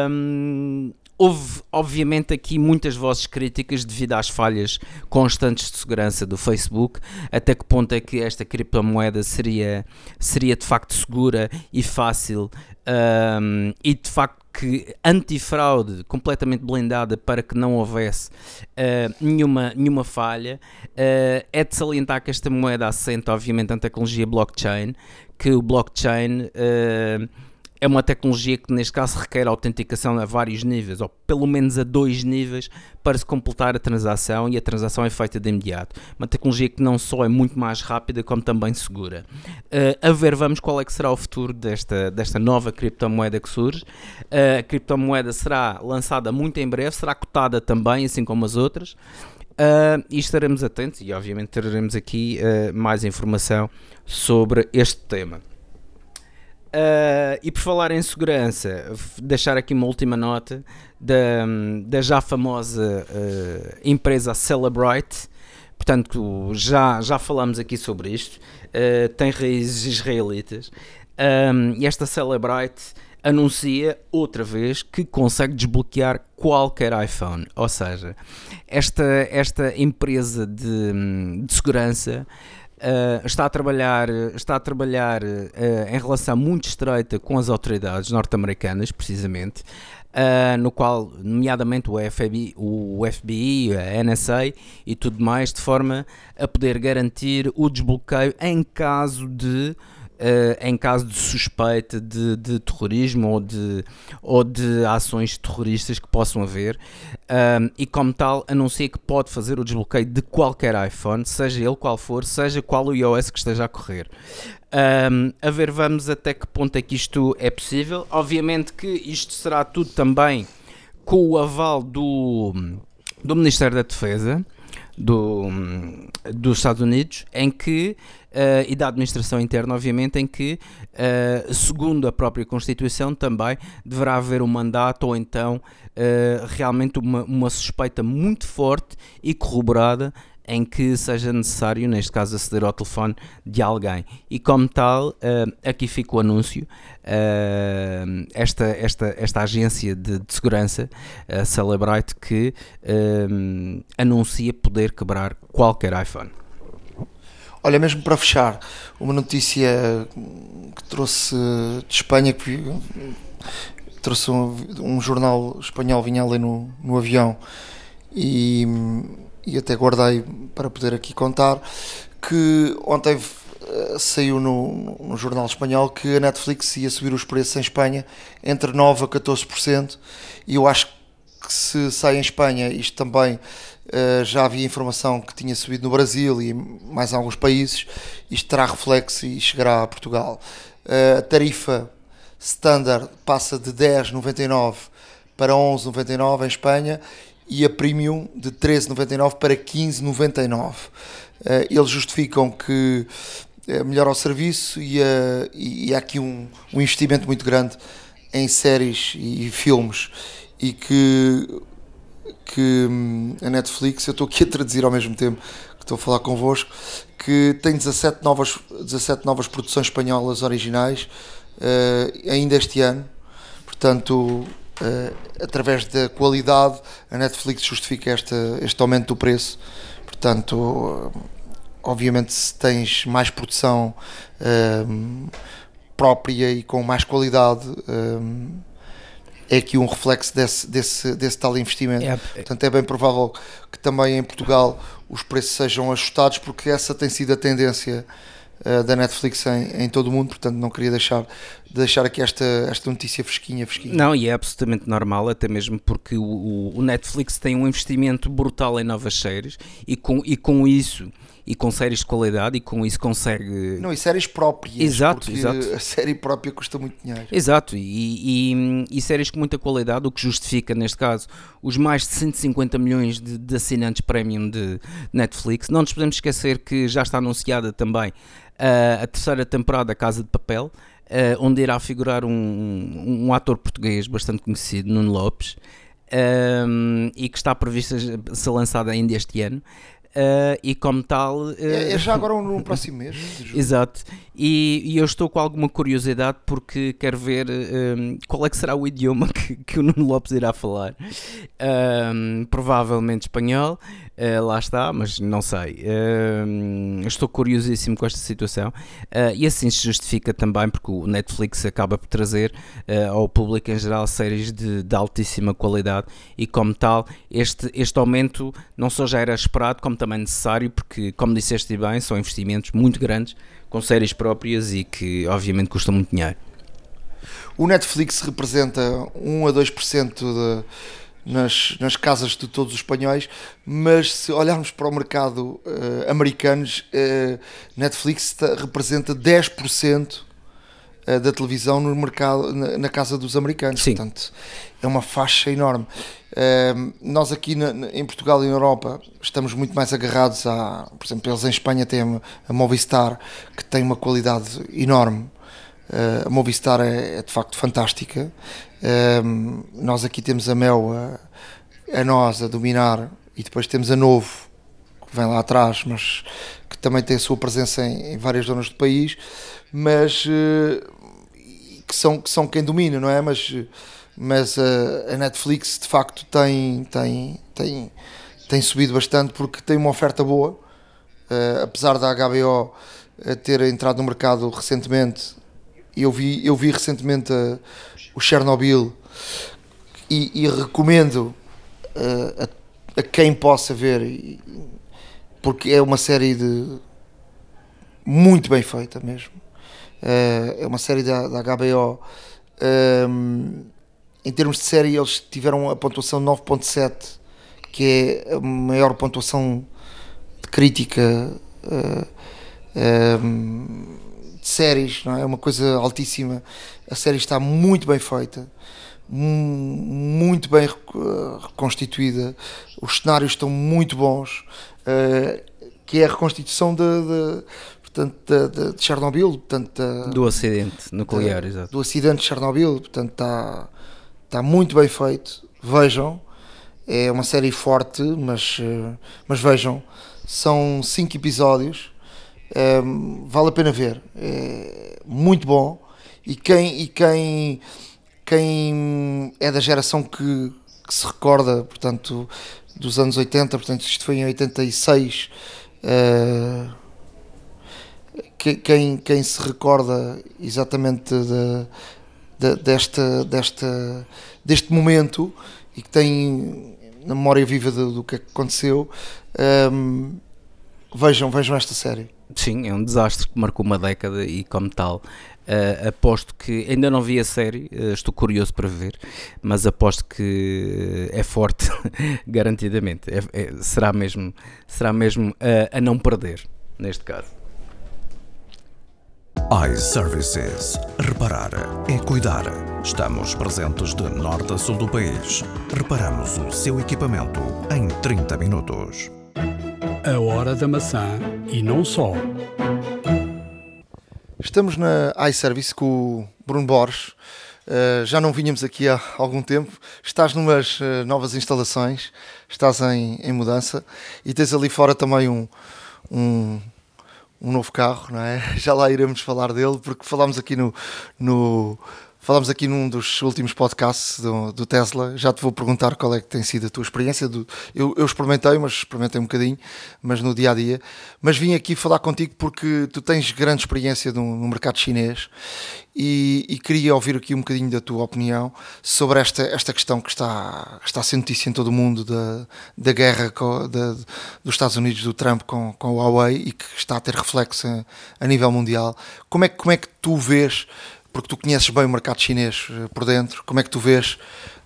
Speaker 4: Um, Houve, obviamente, aqui muitas vozes críticas devido às falhas constantes de segurança do Facebook. Até que ponto é que esta criptomoeda seria, seria de facto segura e fácil um, e de facto que antifraude completamente blindada para que não houvesse uh, nenhuma, nenhuma falha. Uh, é de salientar que esta moeda assenta, obviamente, na tecnologia blockchain, que o blockchain. Uh, é uma tecnologia que neste caso requer autenticação a vários níveis, ou pelo menos a dois níveis, para se completar a transação e a transação é feita de imediato. Uma tecnologia que não só é muito mais rápida, como também segura. Uh, a ver, vamos qual é que será o futuro desta, desta nova criptomoeda que surge. Uh, a criptomoeda será lançada muito em breve, será cotada também, assim como as outras. Uh, e estaremos atentos e obviamente teremos aqui mais informação sobre este tema. Uh, e por falar em segurança, deixar aqui uma última nota da, da já famosa uh, empresa Celebrite. Portanto, já, já falamos aqui sobre isto. Uh, tem raízes israelitas. Um, e esta Celebrite anuncia outra vez que consegue desbloquear qualquer iPhone. Ou seja, esta, esta empresa de, de segurança Uh, está a trabalhar, está a trabalhar uh, em relação muito estreita com as autoridades norte-americanas, precisamente, uh, no qual, nomeadamente, o FBI, o FBI, a NSA e tudo mais, de forma a poder garantir o desbloqueio em caso de Uh, em caso de suspeita de, de, terrorismo ou de, ou de ações terroristas que possam haver, e como tal, anuncia que pode fazer o desbloqueio de qualquer iPhone, seja ele qual for, seja qual o iOS que esteja a correr. Um, a ver, vamos até que ponto é que isto é possível. Obviamente que isto será tudo também com o aval do, do Ministério da Defesa do, dos Estados Unidos, em que uh, e da administração interna, obviamente, em que, uh, segundo a própria Constituição, também deverá haver um mandato ou então uh, realmente uma, uma suspeita muito forte e corroborada em que seja necessário, neste caso, aceder ao telefone de alguém. E como tal, aqui fica o anúncio. Esta, esta, esta agência de, de segurança, a Celebrite, que anuncia poder quebrar qualquer iPhone.
Speaker 2: Olha, mesmo para fechar, uma notícia que trouxe de Espanha, que trouxe um, um jornal espanhol, vinha ali no, no avião e, e até guardei para poder aqui contar, que ontem eh, saiu no, no, jornal espanhol que a Netflix ia subir os preços em Espanha entre 9% a 14%, e eu acho que se sai em Espanha isto também Uh, já havia informação que tinha subido no Brasil e mais alguns países. Isto terá reflexo e chegará a Portugal. Uh, a tarifa standard passa de 10,99 para 11,99 em Espanha e a premium de 13,99 para 15,99. Uh, eles justificam que melhora o serviço e, e, e há aqui um, um investimento muito grande em séries e filmes e que que hum, a Netflix, eu estou aqui a traduzir ao mesmo tempo que estou a falar convosco, que tem 17 novas, 17 novas produções espanholas originais uh, ainda este ano. Portanto, uh, através da qualidade, a Netflix justifica esta, este aumento do preço. Portanto, uh, obviamente, se tens mais produção própria e com mais qualidade é aqui um reflexo desse, desse, desse tal investimento. É, Portanto, é bem provável que também em Portugal os preços sejam ajustados, porque essa tem sido a tendência uh, da Netflix em, em, todo o mundo. Portanto, não queria deixar, deixar aqui esta, esta notícia fresquinha, fresquinha.
Speaker 4: Não, e é absolutamente normal, até mesmo porque o, o Netflix tem um investimento brutal em novas séries e com, e com isso e com séries de qualidade e com isso consegue.
Speaker 2: Não, e séries próprias.
Speaker 4: Exato, exato.
Speaker 2: A série própria custa muito dinheiro.
Speaker 4: Exato, e, e, e, séries com muita qualidade, o que justifica, neste caso, os mais de 150 milhões de, de assinantes premium de Netflix. Não nos podemos esquecer que já está anunciada também uh, a terceira temporada da Casa de Papel. Uh, onde irá figurar um, um, um, ator português bastante conhecido, Nuno Lopes, um, e que está prevista ser lançada ainda este ano. Uh, e como tal. Uh,
Speaker 2: é, é, já agora no próximo mês.
Speaker 4: Exato. E, e, eu estou com alguma curiosidade porque quero ver um, qual é que será o idioma que, que o Nuno Lopes irá falar. Um, provavelmente espanhol, uh, lá está, mas não sei. estou curiosíssimo com esta situação. e assim se justifica também porque o Netflix acaba por trazer ao público em geral séries de, de altíssima qualidade e, como tal, este, este aumento não só já era esperado, como também necessário, porque, como disseste bem, são investimentos muito grandes, com séries próprias e que, obviamente, custam muito dinheiro.
Speaker 2: O Netflix representa 1 a 2% de, nas, nas casas de todos os espanhóis, mas se olharmos para o mercado uh, americano, uh, Netflix representa 10% eh, da televisão no mercado, na, na, casa dos americanos.
Speaker 4: Sim.
Speaker 2: Portanto, é uma faixa enorme. Uh, nós aqui na, em Portugal e na Europa estamos muito mais agarrados a, por exemplo, eles em Espanha têm a Movistar, que tem uma qualidade enorme. Uh, a Movistar é, é, de facto fantástica. Uh, nós aqui temos a Mel, a, a nós a dominar, e depois temos a Novo, que vem lá atrás, mas que também tem a sua presença em, em várias zonas do país. Mas uh, que são, que são quem domina, não é? Mas, mas a, a Netflix de facto tem, tem, tem, tem subido bastante porque tem uma oferta boa, uh, apesar da HBO eh, ter entrado no mercado recentemente. Eu vi, eu vi recentemente uh, o Chernobyl e, e recomendo uh, a, a, quem possa ver, porque é uma série de muito bem feita mesmo é uma série da, da HBO. Um, em termos de série, eles tiveram a pontuação 9.7, que é a maior pontuação de crítica uh, um, de séries, não é? é uma coisa altíssima. A série está muito bem feita, muito bem reconstituída, os cenários estão muito bons, uh, que é a reconstituição de, de portanto, de, de Chernobyl, portanto,
Speaker 4: do acidente nuclear,
Speaker 2: de,
Speaker 4: exato.
Speaker 2: Do acidente de Chernobyl, portanto, está, está muito bem feito. Vejam, é uma série forte, mas, eh, mas vejam, são cinco episódios, é, vale a pena ver, é muito bom. E quem, e quem, quem é da geração que, que se recorda, portanto, dos anos 80, portanto, isto foi em 86. Uh, quem, quem se recorda exatamente de, de, desta, desta, deste momento e que tem na memória viva do, do que aconteceu, um, vejam, vejam esta série.
Speaker 4: Sim, é um desastre que marcou uma década e, como tal, uh, aposto que. Ainda não vi a série, uh, estou curioso para ver, mas aposto que é forte, garantidamente. É, é, será mesmo, será mesmo a não perder, neste caso
Speaker 3: iServices. Reparar é cuidar. Estamos presentes de norte a sul do país. Reparamos o seu equipamento em 30 minutos.
Speaker 1: A hora da maçã e não só.
Speaker 2: Estamos na iService com o Bruno Borges. Uh, já não vinhamos aqui há algum tempo. Estás numas uh, novas instalações, estás em, em, mudança e tens ali fora também um, um, um, novo carro, não é? Já lá iremos falar dele, porque falámos aqui no, no Falámos aqui num dos últimos podcasts do, do, Tesla. Já te vou perguntar qual é que tem sido a tua experiência. Do, eu, eu, experimentei, mas experimentei um bocadinho, mas no dia a dia. Mas vim aqui falar contigo porque tu tens grande experiência no, no mercado chinês e, e, queria ouvir aqui um bocadinho da tua opinião sobre esta, esta questão que está, está a ser notícia em todo o mundo da, da guerra com, da, dos Estados Unidos, do Trump com, com o Huawei e que está a ter reflexo a, a nível mundial. Como é, como é que tu vês? Porque tu conheces bem o mercado chinês eh, por dentro, como é que tu vês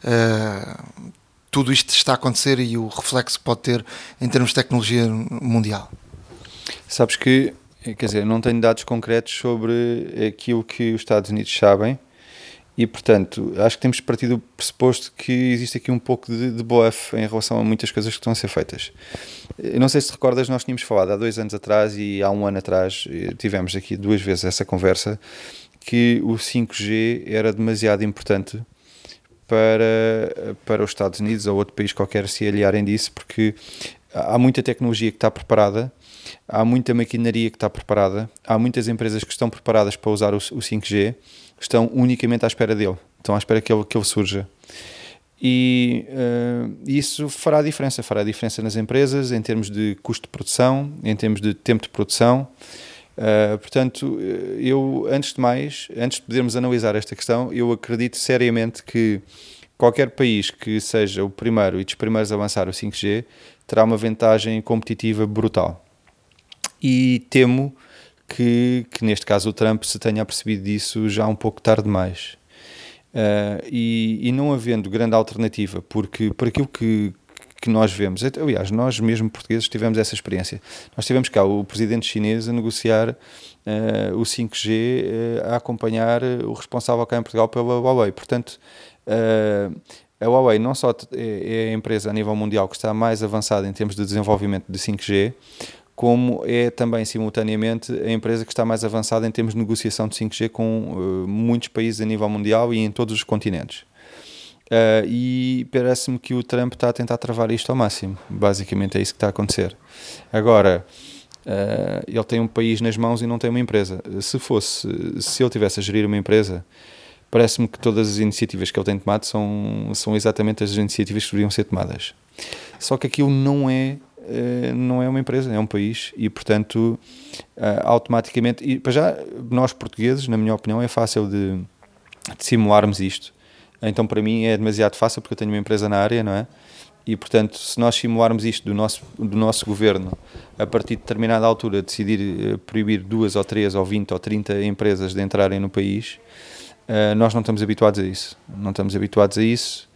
Speaker 2: uh, tudo isto está a acontecer e o reflexo que pode ter em termos de tecnologia mundial?
Speaker 5: Sabes que, quer dizer, não tenho dados concretos sobre aquilo que os Estados Unidos sabem e, portanto, acho que temos partido do pressuposto que existe aqui um pouco de, de em relação a muitas coisas que estão a ser feitas. Eu não sei se te recordas, nós tínhamos falado há dois anos atrás e há um ano atrás, eh, tivemos aqui duas vezes essa conversa que o 5G era demasiado importante para, para os Estados Unidos ou outro país qualquer se aliarem disso, porque há muita tecnologia que está preparada, há muita maquinaria que está preparada, há muitas empresas que estão preparadas para usar o, o 5G, estão unicamente à espera dele, estão à espera que ele, que ele surja. E uh, isso fará diferença, fará diferença nas empresas em termos de custo de produção, em termos de tempo de produção. Uh, portanto, eu, antes de mais, antes de podermos analisar esta questão, eu acredito seriamente que qualquer país que seja o primeiro e dos primeiros a avançar o 5G terá uma vantagem competitiva brutal. E temo que, que neste caso o Trump se tenha percebido disso já um pouco tarde demais. Uh, e, e, não havendo grande alternativa, porque por aquilo que, que nós vemos. Aliás, nós mesmo portugueses tivemos essa experiência. Nós tivemos cá o presidente chinês a negociar uh, o 5G, uh, eh, a acompanhar o responsável cá em Portugal pela Huawei. Portanto, uh, a Huawei não só é, é a empresa a nível mundial que está mais avançada em termos de desenvolvimento de 5G, como é também simultaneamente a empresa que está mais avançada em termos de negociação de 5G com muitos países a nível mundial e em todos os continentes. Uh, e parece-me que o Trump está a tentar travar isto ao máximo. Basicamente é isso que está a acontecer. Agora, uh, ele tem um país nas mãos e não tem uma empresa. Se fosse, se ele tivesse a gerir uma empresa, parece-me que todas as iniciativas que ele tem tomado são, são exatamente as iniciativas que deveriam ser tomadas. Só que aquilo não é uh, não é uma empresa, é um país e, portanto, automaticamente, e para já, nós portugueses, na minha opinião, é fácil de, de simularmos isto então para mim é demasiado fácil porque eu tenho uma empresa na área, não é? E portanto, se nós simularmos isto do nosso, do nosso governo, a partir de determinada altura decidir uh, proibir duas ou três ou vinte ou trinta empresas de entrarem no país, uh, nós não estamos habituados a isso. Não estamos habituados a isso.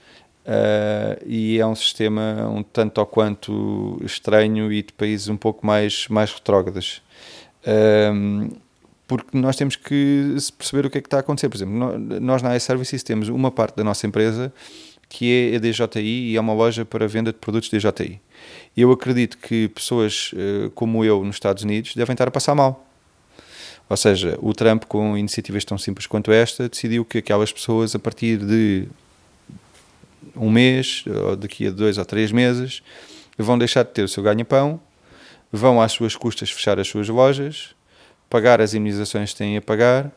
Speaker 5: Uh, e é um sistema um tanto ou quanto estranho e de países um pouco mais, mais retrógrados. Uh, porque nós temos que perceber o que é que está a acontecer. Por exemplo, nós na iServices temos uma parte da nossa empresa que é a DJI e é uma loja para venda de produtos DJI. Eu acredito que pessoas uh, como eu nos Estados Unidos devem estar a passar mal. Ou seja, o Trump, com iniciativas tão simples quanto esta, decidiu que aquelas pessoas, a partir de um mês, ou daqui a dois ou três meses, vão deixar de ter o seu ganha-pão, vão às suas custas fechar as suas lojas pagar as imunizações que têm a pagar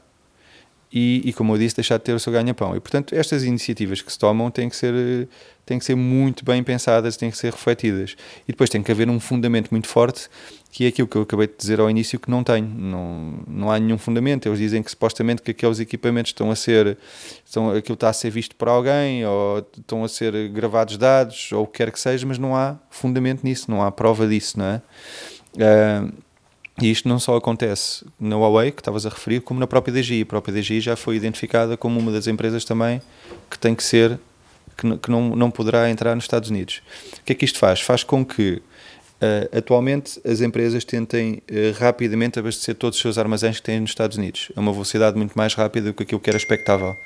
Speaker 5: e, e, como eu disse, deixar de ter o seu ganha-pão. E, portanto, estas iniciativas que se tomam têm que, ser, têm que ser muito bem pensadas, têm que ser refletidas. E depois tem que haver um fundamento muito forte, que é aquilo que eu acabei de dizer ao início que não tem. Não, não há nenhum fundamento. Eles dizem que supostamente que aqueles equipamentos estão a ser, estão, aquilo está a ser visto por alguém, ou estão a ser gravados dados, ou o que quer que seja, mas não há fundamento nisso, não há prova disso, não é? Uh, e isto não só acontece na Huawei, que estavas a referir, como na própria DJI. A própria DJI já foi identificada como uma das empresas também que tem que ser, que, que não, não poderá entrar nos Estados Unidos. O que é que isto faz? Faz com que uh, atualmente as empresas tentem uh, rapidamente abastecer todos os seus armazéns que têm nos Estados Unidos, a uma velocidade muito mais rápida do que aquilo que era expectável.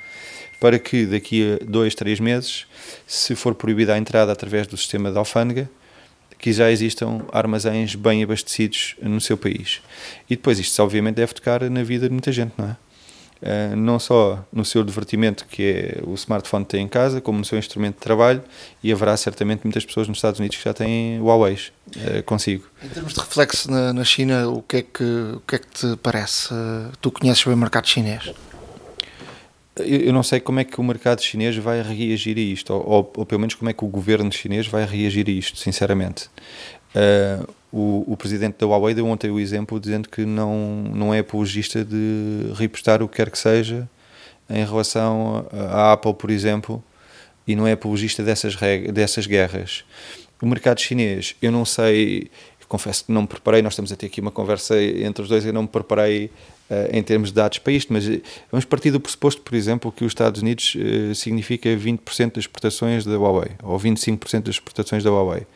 Speaker 5: Para que daqui a dois, três meses, se for proibida a entrada através do sistema de alfândega, que já existam armazéns bem abastecidos no seu país. E depois isto obviamente deve tocar na vida de muita gente, não é? uh, não só no seu divertimento, que é o smartphone que tem em casa, como no seu instrumento de trabalho, e haverá certamente muitas pessoas nos Estados Unidos que já têm Huawei uh, consigo.
Speaker 2: Em termos de reflexo na, na, China, o que, é que, o que é que te parece? tu conheces bem o mercado chinês?
Speaker 5: Eu não sei como é que o mercado chinês vai reagir a isto, ou, ou, ou pelo menos como é que o governo chinês vai reagir a isto, sinceramente. Uh, o, o, presidente da Huawei deu ontem o exemplo dizendo que não, não é apologista de repostar o que quer que seja em relação à Apple, por exemplo, e não é apologista dessas, dessas guerras. O mercado chinês, eu não sei, confesso que não me preparei, nós estamos a ter aqui uma conversa entre os dois, eu não me preparei em termos de dados para isto, mas eh, vamos partir do pressuposto, por exemplo, que os Estados Unidos uh, significa 20% das exportações da Huawei, ou 25% das exportações da Huawei.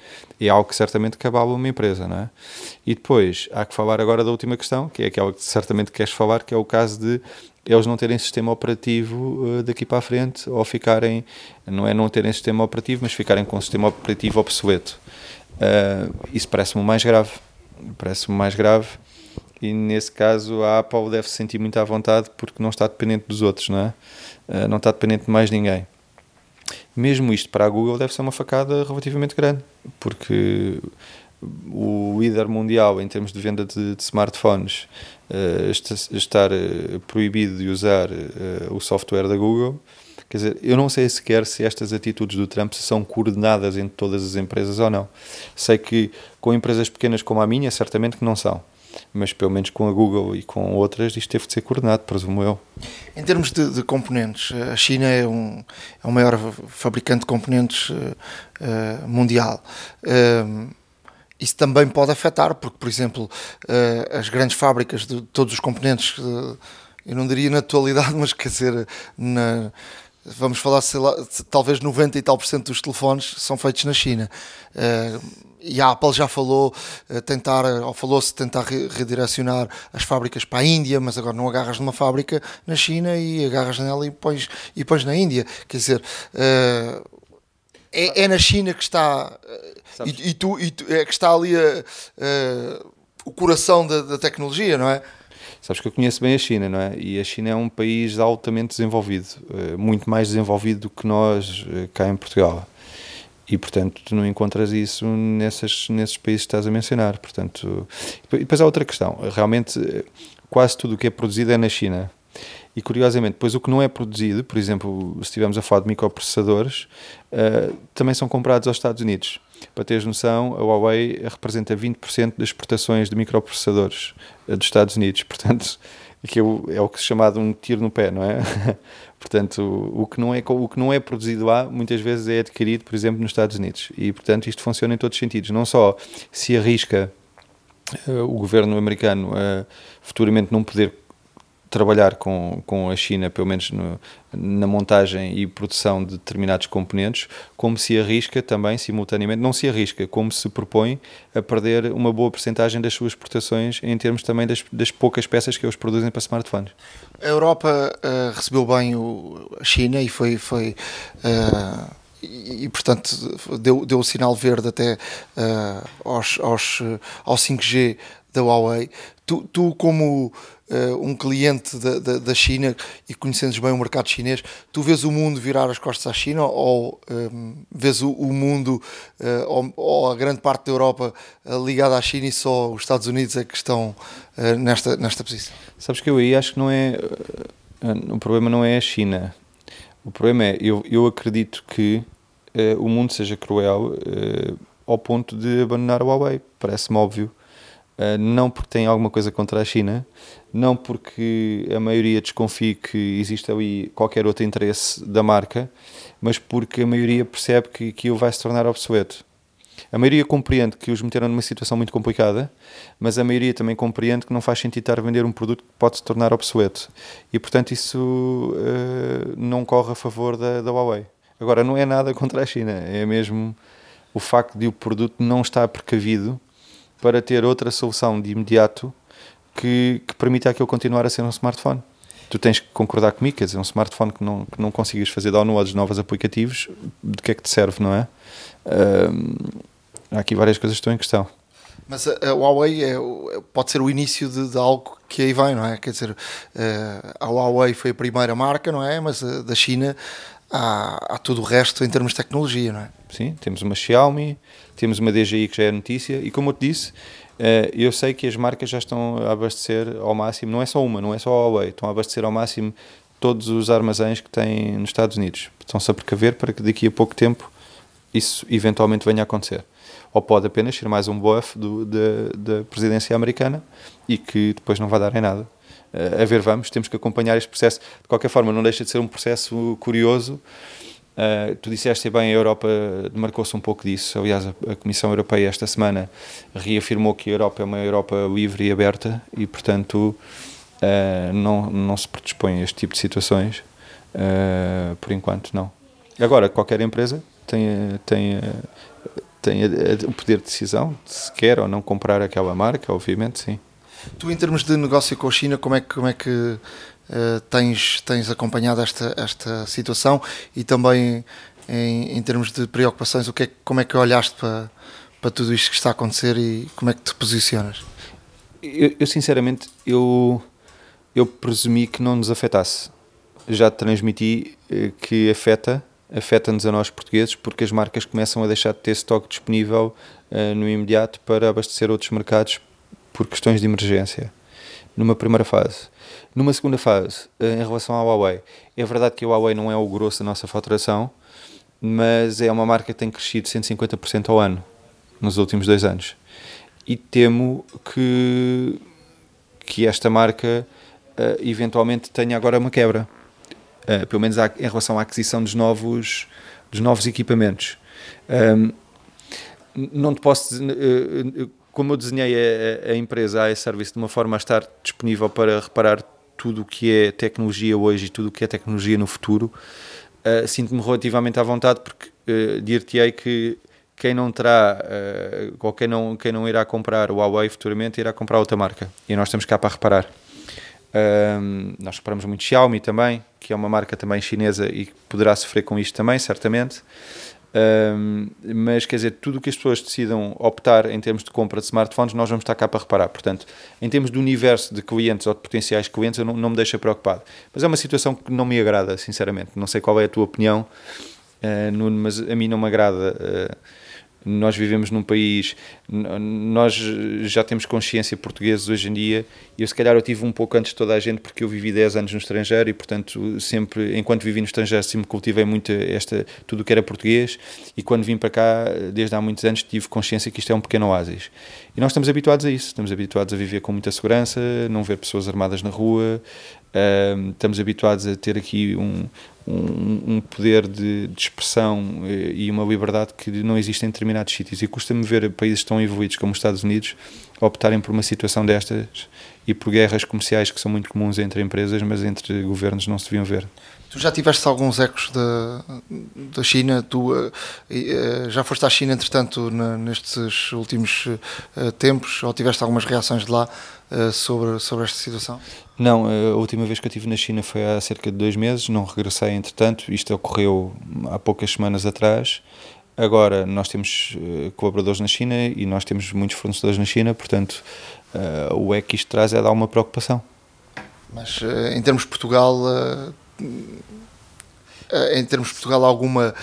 Speaker 5: É algo que certamente cabala uma empresa, não é? E depois, há que falar agora da última questão, que é aquela que certamente queres falar, que é o caso de eles não terem sistema operativo daqui para a frente, ou ficarem, não é não terem sistema operativo, mas ficarem com um sistema operativo obsoleto. Uh, isso parece-me mais grave. Parece-me mais grave e nesse caso a Apple deve se sentir muito à vontade porque não está dependente dos outros, não é? Uh, não está dependente de mais ninguém. Mesmo isto para a Google deve ser uma facada relativamente grande, porque o líder mundial em termos de venda de, de smartphones uh, estar uh, proibido de usar o software da Google. Quer dizer, eu não sei sequer se estas atitudes do Trump são coordenadas entre todas as empresas ou não. Sei que com empresas pequenas como a minha, certamente que não são mas pelo menos com a Google e com outras isto teve de ser coordenado, presumo eu.
Speaker 2: Em termos de, de componentes, a China é, um, é o maior fabricante de componentes uh, uh, mundial. Uh, isso também pode afetar, porque, por exemplo, as grandes fábricas de todos os componentes, eu não diria na totalidade, mas quer dizer, na, vamos falar, lá, talvez 90 e tal por cento dos telefones são feitos na China e a Apple já falou eh, tentar, ou falou-se tentar redirecionar as fábricas para a Índia, mas agora não agarras numa fábrica na China e agarras nela e pões, e pões na Índia. Quer dizer, uh, é, é, na China que está e, e, tu, e tu, é que está ali a, uh, o coração da, da tecnologia, não é?
Speaker 5: Sabes que eu conheço bem a China, não é? E a China é um país altamente desenvolvido, muito mais desenvolvido do que nós cá em Portugal. E portanto tu não encontras isso nessas, nesses países que estás a mencionar. Portanto e depois há outra questão. Realmente quase tudo o que é produzido é na China. E curiosamente depois o que não é produzido por exemplo se estivermos a falar de microprocessadores uh, também são comprados aos Estados Unidos para teres noção a Huawei representa 20% das exportações de microprocessadores uh, dos Estados Unidos portanto que é o, é o que se chama de um tiro no pé, não é? portanto, o, que não é, o que não é produzido lá, muitas vezes é adquirido, por exemplo, nos Estados Unidos. E, portanto, isto funciona em todos os sentidos. Não só se arrisca uh, o governo americano a futuramente não poder trabalhar com, com a China, pelo menos no, na montagem e produção de determinados componentes, como se arrisca também, simultaneamente, não se arrisca, como se propõe a perder uma boa porcentagem das suas exportações em termos também das, das poucas peças que eles produzem para smartphones.
Speaker 2: A Europa uh, recebeu bem o, a China e foi. foi uh, e, e, portanto deu, deu o sinal verde até uh, aos, aos, ao 5G da Huawei. Tu, tu como uh, um cliente da, da, da, China e conhecendes bem o mercado chinês, tu vês o mundo virar as costas à China ou um, ehm, vês o, o mundo uh, ou, ou, a grande parte da Europa uh, ligada à China e só os Estados Unidos é que estão nesta, nesta posição?
Speaker 5: Sabes que eu aí acho que não é. o problema não é a China. O problema é, eu, eu acredito que o mundo seja cruel ao ponto de abandonar o Huawei. Parece-me óbvio. Uh, não porque tem alguma coisa contra a China, não porque a maioria desconfie que existe ali qualquer outro interesse da marca, mas porque a maioria percebe que aquilo vai se tornar obsoleto. A maioria compreende que os meteram numa situação muito complicada, mas a maioria também compreende que não faz sentido estar a vender um produto que pode se tornar obsoleto. E, portanto, isso uh, não corre a favor da, da Huawei. Agora, não é nada contra a China, é mesmo o facto de o produto não estar precavido para ter outra solução de imediato que, que permita aquilo continuar a ser um smartphone. Tu tens que concordar comigo, quer dizer, um smartphone que não, que não consigas fazer downloads de novos aplicativos, de que é que te serve, não é? há aqui várias coisas que estão em questão.
Speaker 2: Mas a, a Huawei é, pode ser o início de, de, algo que aí vem, não é? Quer dizer, a Huawei foi a primeira marca, não é? Mas da China há, há todo o resto em termos de tecnologia, não é?
Speaker 5: Sim, temos uma Xiaomi, temos uma DJI que já é notícia e como eu te disse, eh, eu sei que as marcas já estão a abastecer ao máximo, não é só uma, não é só a Huawei, estão a abastecer ao máximo todos os armazéns que têm nos Estados Unidos. Estão-se a precaver para que daqui a pouco tempo isso eventualmente venha a acontecer. Ou pode apenas ser mais um bof da presidência americana e que depois não vai dar em nada. Uh, a ver, vamos, temos que acompanhar este processo. De qualquer forma, não deixa de ser um processo curioso Uh, tu disseste bem, a Europa marcou-se um pouco disso. Aliás, a, a, Comissão Europeia esta semana reafirmou que a Europa é uma Europa livre e aberta e, portanto, uh, não, não se predispõe a este tipo de situações. Uh, por enquanto, não. Agora, qualquer empresa tem, tem, tem o poder de decisão de se quer ou não comprar aquela marca, obviamente, sim.
Speaker 2: Tu, em termos de negócio com a China, como é que, como é que uh, tens, tens acompanhado esta, esta situação e também em, em termos de preocupações, o que é, como é que olhaste para, para tudo isto que está a acontecer e como é que te posicionas?
Speaker 5: Eu, eu sinceramente, eu, eu presumi que não nos afetasse. Já te transmiti eh, que afeta, afeta-nos a nós portugueses porque as marcas começam a deixar de ter estoque disponível uh, no imediato para abastecer outros mercados por questões de emergência, numa primeira fase. Numa segunda fase, eh, em relação à Huawei, é verdade que a Huawei não é o grosso da nossa faturação, mas é uma marca que tem crescido 150% ao ano nos últimos dois anos. E temo que, que esta marca uh, eventualmente tenha agora uma quebra, uh, pelo menos em relação à aquisição dos novos, dos novos equipamentos. Um, não te posso como eu desenhei a, a empresa, a service de uma forma a estar disponível para reparar tudo o que é tecnologia hoje e tudo o que é tecnologia no futuro, uh, sinto-me relativamente à vontade porque uh, dir-te-ei que quem não terá, uh, ou quem não, quem não irá comprar o Huawei futuramente, irá comprar outra marca. E nós estamos cá para reparar. Uh, nós reparamos muito Xiaomi também, que é uma marca também chinesa e que poderá sofrer com isto também, certamente. Um, mas quer dizer, tudo o que as pessoas decidam optar em termos de compra de smartphones, nós vamos estar cá para reparar. Portanto, em termos de universo de clientes ou de potenciais clientes, não, não me deixa preocupado. Mas é uma situação que não me agrada, sinceramente. Não sei qual é a tua opinião, uh, Nuno, mas a mim não me agrada. Uh, nós vivemos num país, nós já temos consciência portugueses hoje em dia, eu se calhar eu tive um pouco antes de toda a gente, porque eu vivi 10 anos no estrangeiro e, portanto, sempre, enquanto vivi no estrangeiro, sempre cultivei muito esta, tudo o que era português, e quando vim para cá, desde há muitos anos, tive consciência que isto é um pequeno oásis. E nós estamos habituados a isso, estamos habituados a viver com muita segurança, não ver pessoas armadas na rua, uh, estamos habituados a ter aqui um, um, um poder de, de, expressão eh, e uma liberdade que não existe em determinados sítios. E custa-me ver países tão evoluídos como os Estados Unidos optarem por uma situação destas e por guerras comerciais que são muito comuns entre empresas, mas entre governos não se deviam ver.
Speaker 2: Tu já tiveste alguns ecos da, da China? Tu uh, uh, já foste à China, entretanto, na, nestes últimos uh, tempos? Ou tiveste algumas reações de lá sobre, sobre esta situação?
Speaker 5: Não, a última vez que eu estive na China foi há cerca de dois meses, não regressei entretanto, isto ocorreu há poucas semanas atrás. Agora, nós temos colaboradores na China e nós temos muitos fornecedores na China, portanto, o é que isto traz é dar uma preocupação.
Speaker 2: Mas em termos de Portugal em termos de Portugal, alguma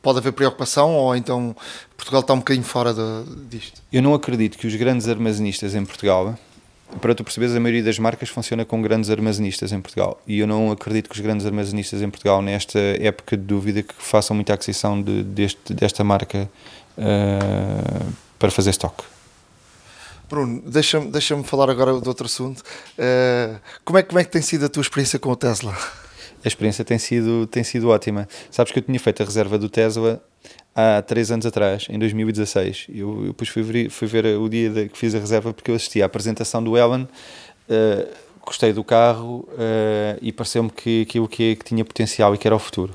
Speaker 2: pode haver preocupação ou então Portugal está um bocadinho fora de, disto?
Speaker 5: Eu não acredito que os grandes armazenistas em Portugal, para tu perceberes, a maioria das marcas funciona com grandes armazenistas em Portugal e eu não acredito que os grandes armazenistas em Portugal, nesta época de dúvida, que façam muita aquisição de, deste, desta marca uh, para fazer estoque.
Speaker 2: Bruno, deixa-me deixa falar agora de outro assunto. Uh, como, é, como é que tem sido a tua experiência com o Tesla?
Speaker 5: A experiência tem sido, tem sido ótima. Sabes que eu tinha feito a reserva do Tesla há três anos atrás, em 2016. Eu, eu depois fui ver, fui ver o dia de, que fiz a reserva porque eu assisti à apresentação do Ellen, uh, gostei do carro uh, e pareceu-me que aquilo que, que, tinha potencial e que era o futuro.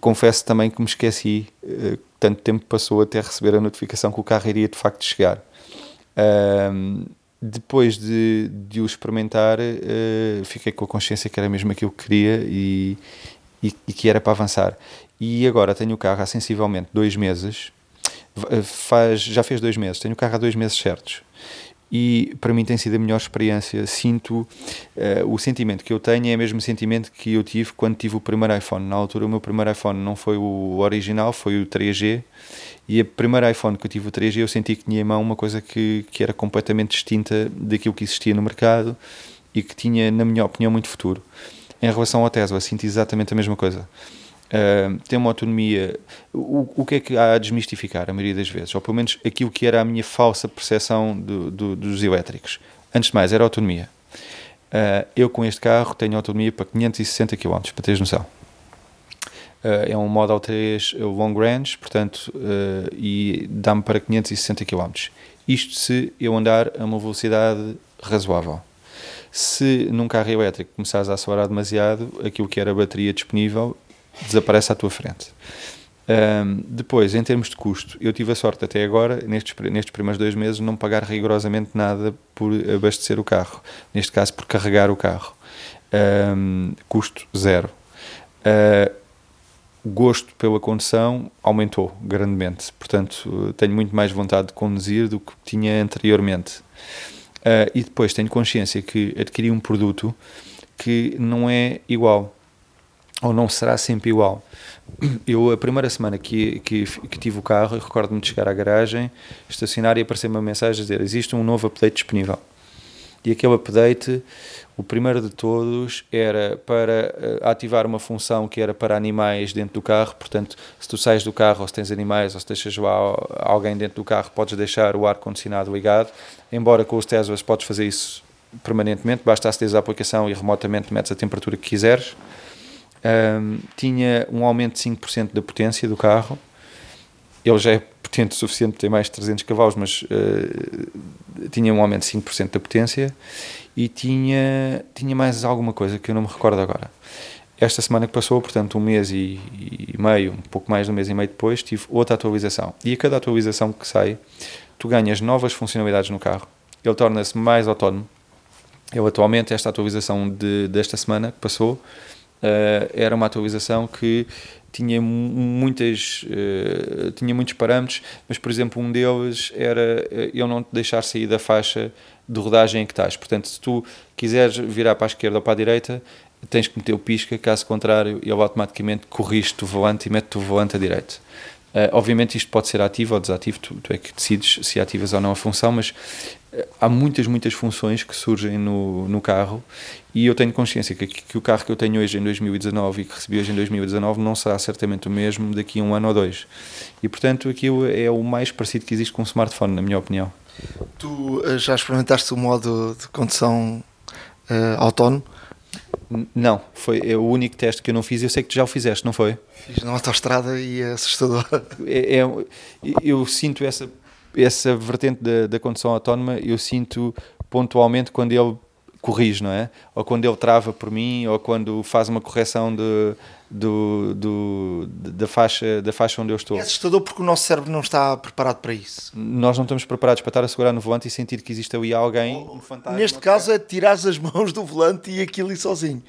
Speaker 5: Confesso também que me esqueci, uh, tanto tempo passou até receber a notificação que o carro iria de facto chegar. Depois de, de o experimentar, fiquei com a consciência que era mesmo aquilo que queria e, e, e, que era para avançar. E agora tenho o carro há sensivelmente dois meses. faz, já fez dois meses, tenho o carro há dois meses certos e para mim tem sido a melhor experiência. Sinto uh, o sentimento que eu tenho é o mesmo sentimento que eu tive quando tive o primeiro iPhone. Na altura, o meu primeiro iPhone não foi o original, foi o 3G. E o primeiro iPhone que eu tive o 3G, eu senti que tinha em mão uma coisa que, que era completamente distinta daquilo que existia no mercado e que tinha, na minha opinião, muito futuro. Em relação ao Tesla, sinto exatamente a mesma coisa. Uh, tem uma autonomia. O, o que é que há a desmistificar, a maioria das vezes? Ou pelo menos aquilo que era a minha falsa percepção do, do, dos elétricos. Antes de mais, era autonomia. Uh, eu, com este carro, tenho autonomia para 560 km, para teres noção. Uh, é um Model 3 long range, portanto, e dá-me para 560 km. Isto se eu andar a uma velocidade razoável. Se num carro elétrico começares a acelerar demasiado, aquilo que era a bateria disponível desaparece à tua frente. Um, depois, em termos de custo, eu tive a sorte até agora, nestes, nestes primeiros dois meses, não pagar rigorosamente nada por abastecer o carro. Neste caso, por carregar o carro. Um, custo zero. Uh, gosto pela condução aumentou grandemente. Portanto, tenho muito mais vontade de conduzir do que tinha anteriormente. Uh, e depois tenho consciência que adquiri um produto que não é igual ou não será sempre igual. Eu, a primeira semana que, que, que tive o carro, recordo-me de chegar à garagem, estacionar e aparecer uma mensagem a dizer: existe um novo update disponível. E aquele update, o primeiro de todos, era para uh, ativar uma função que era para animais dentro do carro. Portanto, se tu sais do carro ou se tens animais ou se deixas lá alguém dentro do carro, podes deixar o ar-condicionado ligado. Embora com os Teslas podes fazer isso permanentemente, basta aceder a aplicação e remotamente metes a temperatura que quiseres um, tinha um aumento de 5% da potência do carro. Ele já é potente o suficiente, tem mais de 300 cavalos, mas uh, tinha um aumento de 5% da potência e tinha, tinha mais alguma coisa que eu não me recordo agora. Esta semana que passou, portanto, um mês e, e meio, um pouco mais de um mês e meio depois, tive outra atualização. E a cada atualização que sai, tu ganhas novas funcionalidades no carro, ele torna-se mais autónomo. Eu atualmente, esta atualização de, desta semana que passou, uh, era uma atualização que tinha muitas uh, tinha muitos parâmetros mas por exemplo um deles era uh, eu não te deixar sair da faixa de rodagem em que estás. Portanto se tu quiseres virar para a esquerda ou para a direita tens que meter o pisca caso contrário ele automaticamente corrige o volante e mete o volante à direita. Uh, obviamente isto pode ser ativo ou desativo, tu, tu, é que decides se ativas ou não a função, mas uh, há muitas, muitas funções que surgem no, no carro e eu tenho consciência que, que, o carro que eu tenho hoje em 2019 e que recebi hoje em 2019 não será certamente o mesmo daqui a um ano ou dois. E portanto aquilo é o mais parecido que existe com um smartphone, na minha opinião.
Speaker 2: Tu uh, já experimentaste o modo de condução autónomo?
Speaker 5: Não, foi é o único teste que eu não fiz. Eu sei que tu já o fizeste, não foi?
Speaker 2: Fiz na autostrada e é assustador.
Speaker 5: É, é, eu sinto essa, essa vertente da, da condução autónoma, eu sinto pontualmente quando ele corrige, não é? Ou quando ele trava por mim, ou quando faz uma correção de, do, do, da, faixa, da faixa onde eu estou.
Speaker 2: É assustador porque o nosso cérebro não está preparado para isso.
Speaker 5: Nós não estamos preparados para estar a segurar no volante e sentir que existe ali alguém.
Speaker 2: Um fantasma, Neste caso é tirar as mãos do volante e aquilo ir sozinho.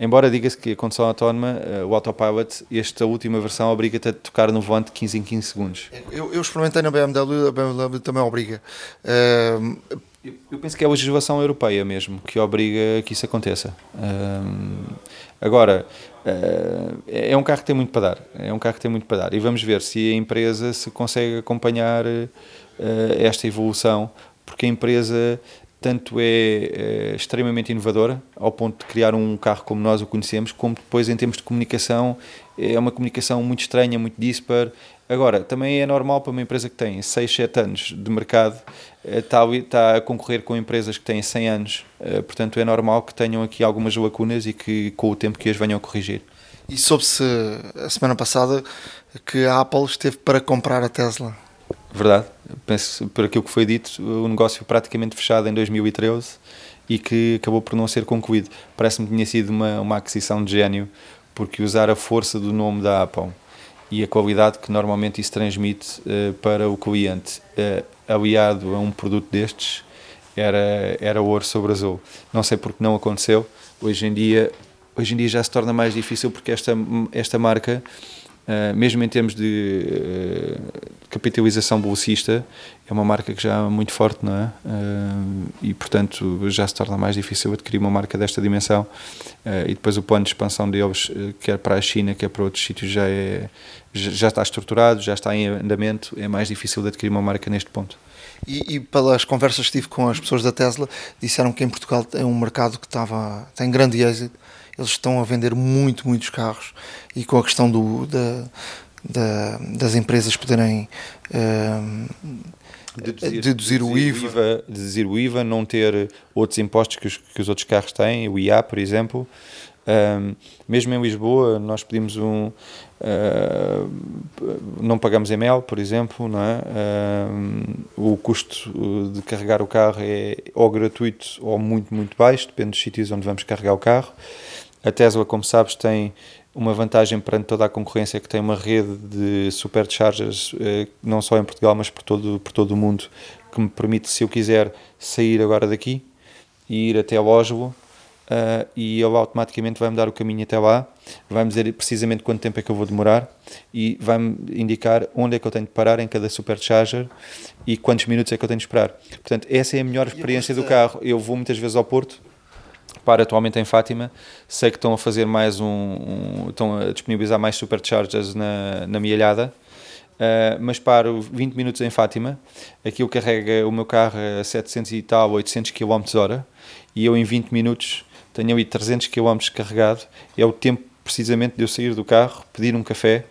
Speaker 5: Embora diga-se que a condução autónoma, o autopilot, esta última versão obriga-te a tocar no volante 15 em 15 segundos.
Speaker 2: Eu, eu experimentei na BMW, a BMW também obriga. Uh,
Speaker 5: eu, penso que é a legislação europeia mesmo que obriga que isso aconteça. Um, agora, uh, é um carro que tem muito para dar. É um carro que tem muito para dar. E vamos ver se a empresa se consegue acompanhar uh, esta evolução, porque a empresa tanto é, é, extremamente inovadora, ao ponto de criar um carro como nós o conhecemos, como depois em termos de comunicação, é uma comunicação muito estranha, muito dispar. Agora, também é normal para uma empresa que tem 6, 7 anos de mercado está, eh, está a concorrer com empresas que têm 100 anos, eh, portanto é normal que tenham aqui algumas lacunas e que com o tempo que as venham a corrigir.
Speaker 2: E soube-se a semana passada que a Apple esteve para comprar a Tesla.
Speaker 5: Verdade, penso por aquilo que foi dito, o negócio praticamente fechado em 2013 e que acabou por não ser concluído. Parece-me que tinha sido uma, uma aquisição de gênio, porque usar a força do nome da Apple e a qualidade que normalmente isso transmite uh, para o cliente, uh, aliado a um produto destes, era, era ouro sobre azul. Não sei porque não aconteceu. Hoje em dia, hoje em dia já se torna mais difícil porque esta, esta marca, uh, mesmo em termos de capitalização bolsista é uma marca que já é muito forte, não é? E portanto já se torna mais difícil adquirir uma marca desta dimensão. E depois o plano de expansão deles, quer para a China, quer para outros sítios, já, é, já está estruturado, já está em andamento. É mais difícil de adquirir uma marca neste ponto.
Speaker 2: E, e, pelas conversas que tive com as pessoas da Tesla, disseram que em Portugal é um mercado que estava, tem grande êxito. Eles estão a vender muito, muitos carros e com a questão do, da, da, das empresas poderem uh, deduzir, deduzir, o IVA. IVA.
Speaker 5: Deduzir o IVA, não ter outros impostos que os, que os outros carros têm, o IA, por exemplo. Um, mesmo em Lisboa, nós pedimos um. Uh, não pagamos ML, por exemplo, não é? o custo de carregar o carro é ou gratuito ou muito, muito baixo, depende dos sítios onde vamos carregar o carro. A Tesla, como sabes, tem uma vantagem perante toda a concorrência que tem uma rede de superchargers, eh, não só em Portugal, mas por todo, por todo o mundo, que me permite, se eu quiser, sair agora daqui e ir até Oslo, uh, e ele automaticamente vai-me dar o caminho até lá, vai-me dizer precisamente quanto tempo é que eu vou demorar e vai-me indicar onde é que eu tenho de parar em cada supercharger e quantos minutos é que eu tenho de esperar. Portanto, essa é a melhor experiência do carro. Eu vou muitas vezes ao Porto, para atualmente em Fátima. Sei que estão a fazer mais um, um estão a disponibilizar mais superchargers na, na Mielhada. Uh, mas paro 20 minutos em Fátima, aquilo carrega o meu carro a 700 e tal, 800 km hora, e eu em 20 minutos tenho ali 300 km carregado, é o tempo precisamente de eu sair do carro, pedir um café,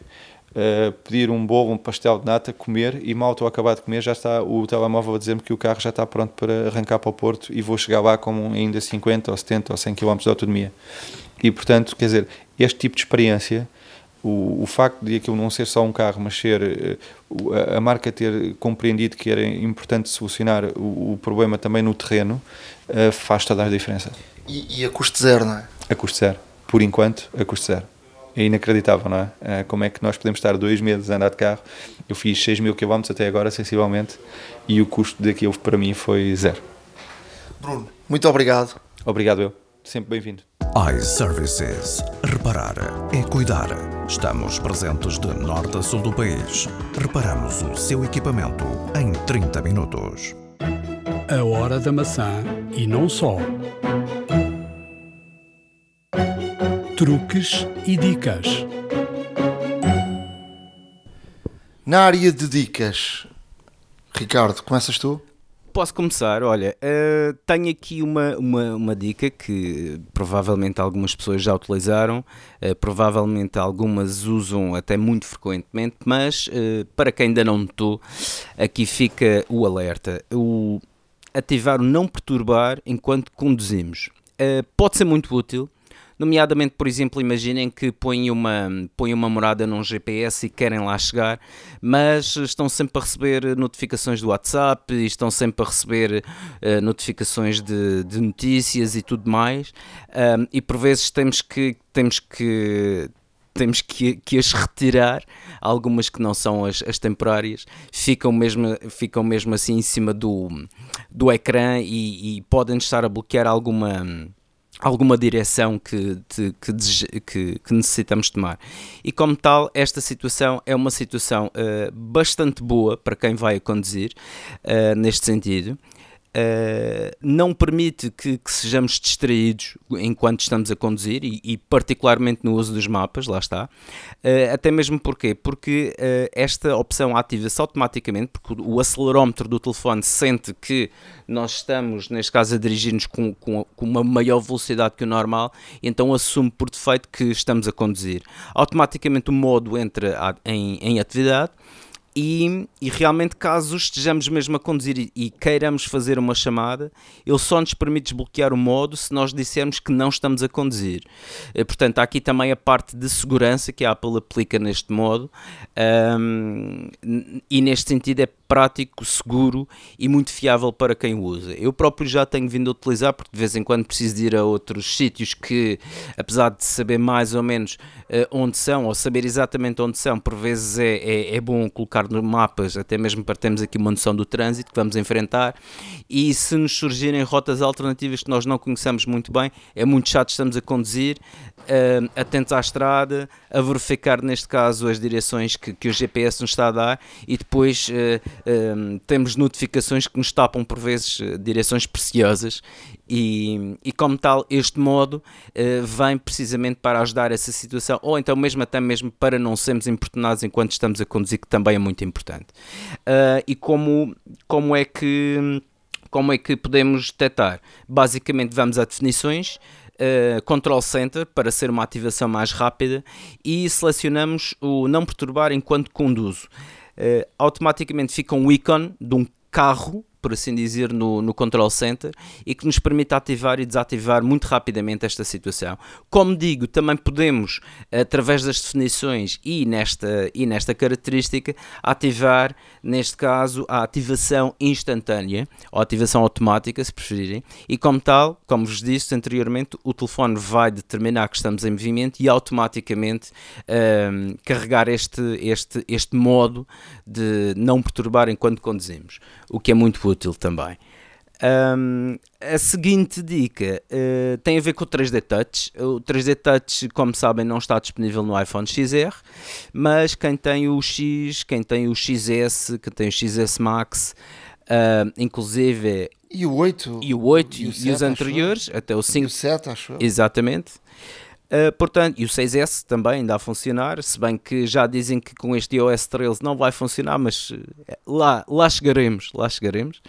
Speaker 5: uh, pedir um bolo, um pastel de nata, comer e mal estou a acabar de comer já está o telemóvel a dizer-me que o carro já está pronto para arrancar para o Porto e vou chegar lá com ainda 50 ou 70 ou 100 km de autonomia. E portanto, quer dizer, este tipo de experiência, o, o facto de aquilo não ser só um carro, mas ser uh, a, marca ter compreendido que era importante solucionar o, o problema também no terreno, uh, faz toda a diferença.
Speaker 2: E, e a custo zero, não é?
Speaker 5: A custo zero. Por enquanto, a custo zero é inacreditável, não é? Eh, como é que nós podemos estar dois meses a andar de carro? Eu fiz 6 mil quilómetros até agora, sensivelmente, e o custo daquilo para mim foi zero.
Speaker 2: Bruno, muito obrigado.
Speaker 5: Obrigado eu. Sempre bem-vindo.
Speaker 3: iServices. Reparar é cuidar. Estamos presentes de norte a sul do país. Reparamos o seu equipamento em 30 minutos.
Speaker 1: A hora da maçã e não só. Truques e dicas.
Speaker 2: Na área de dicas, Ricardo, começas tu?
Speaker 4: Posso começar? Olha, uh, tenho aqui uma, uma, uma, dica que provavelmente algumas pessoas já utilizaram, uh, provavelmente algumas usam até muito frequentemente, mas uh, para quem ainda não notou, aqui fica o alerta: o ativar o não perturbar enquanto conduzimos. pode ser muito útil Nomeadamente, por exemplo, imaginem que põem uma, põem uma morada num GPS e querem lá chegar, mas estão sempre a receber notificações do WhatsApp, e estão sempre a receber uh, notificações de, de, notícias e tudo mais, um, e por vezes temos que, temos que temos que, que, as retirar, algumas que não são as, as, temporárias, ficam mesmo, ficam mesmo assim em cima do, do ecrã e, e podem estar a bloquear alguma alguma direção que, que, que, que, necessitamos tomar. E como tal, esta situação é uma situação uh, bastante boa para quem vai a conduzir, uh, neste sentido. Uh, não permite que, que, sejamos distraídos enquanto estamos a conduzir e, e particularmente no uso dos mapas, lá está. Uh, até mesmo porquê? Porque uh, esta opção ativa-se automaticamente, porque o acelerómetro do telefone sente que nós estamos, neste caso, a dirigir-nos com, com, com, uma maior velocidade que o normal, então assume por defeito que estamos a conduzir. Automaticamente o modo entra em, em atividade e, e, realmente, caso estejamos mesmo a conduzir e, e, queiramos fazer uma chamada, ele só nos permite desbloquear o modo se nós dissermos que não estamos a conduzir. Eh, portanto, há aqui também a parte de segurança que a Apple aplica neste modo, um, e neste sentido é prático, seguro e muito fiável para quem o usa. Eu próprio já tenho vindo a utilizar, porque de vez em quando preciso de ir a outros sítios que, apesar de saber mais ou menos uh, onde são, ou saber exatamente onde são, por vezes é, é, é bom colocar nos mapas, até mesmo para termos aqui uma noção do trânsito que vamos enfrentar. E se nos surgirem rotas alternativas que nós não conhecemos muito bem, é muito chato, estamos a conduzir uh, atentos à estrada, a verificar neste caso as direções que, que o GPS nos está a dar e depois uh, temos notificações que nos tapam por vezes direções preciosas e, e como tal este modo vem precisamente para ajudar essa situação ou então mesmo até mesmo para não sermos importunados enquanto estamos a conduzir que também é muito importante e como, como é que como é que podemos detectar? Basicamente vamos a definições, uh, Control Center para ser uma ativação mais rápida e selecionamos o não perturbar enquanto conduzo. Uh, automaticamente fica um ícone de um carro por assim dizer, no, no Control Center e que nos permite ativar e desativar muito rapidamente esta situação. Como digo, também podemos, através das definições e nesta, e nesta característica, ativar, neste caso, a ativação instantânea ou ativação automática, se preferirem, e como tal, como vos disse anteriormente, o telefone vai determinar que estamos em movimento e automaticamente um, carregar este, este, este modo de não perturbar enquanto conduzimos, o que é muito útil também. Um, a seguinte dica uh, tem a ver com o 3D Touch. O 3D Touch, como sabem, não está disponível no iPhone XR, mas quem tem o X, quem tem o XS, quem tem o XS Max, uh, inclusive.
Speaker 2: E o 8?
Speaker 4: E o 8 e, o 7, e os anteriores, até o 5. E
Speaker 2: o 7, acho eu.
Speaker 4: Exatamente. Uh, portanto, e o 6S também ainda a funcionar, se bem que já dizem que com este iOS 13 não vai funcionar, mas eh, lá, lá chegaremos, lá chegaremos.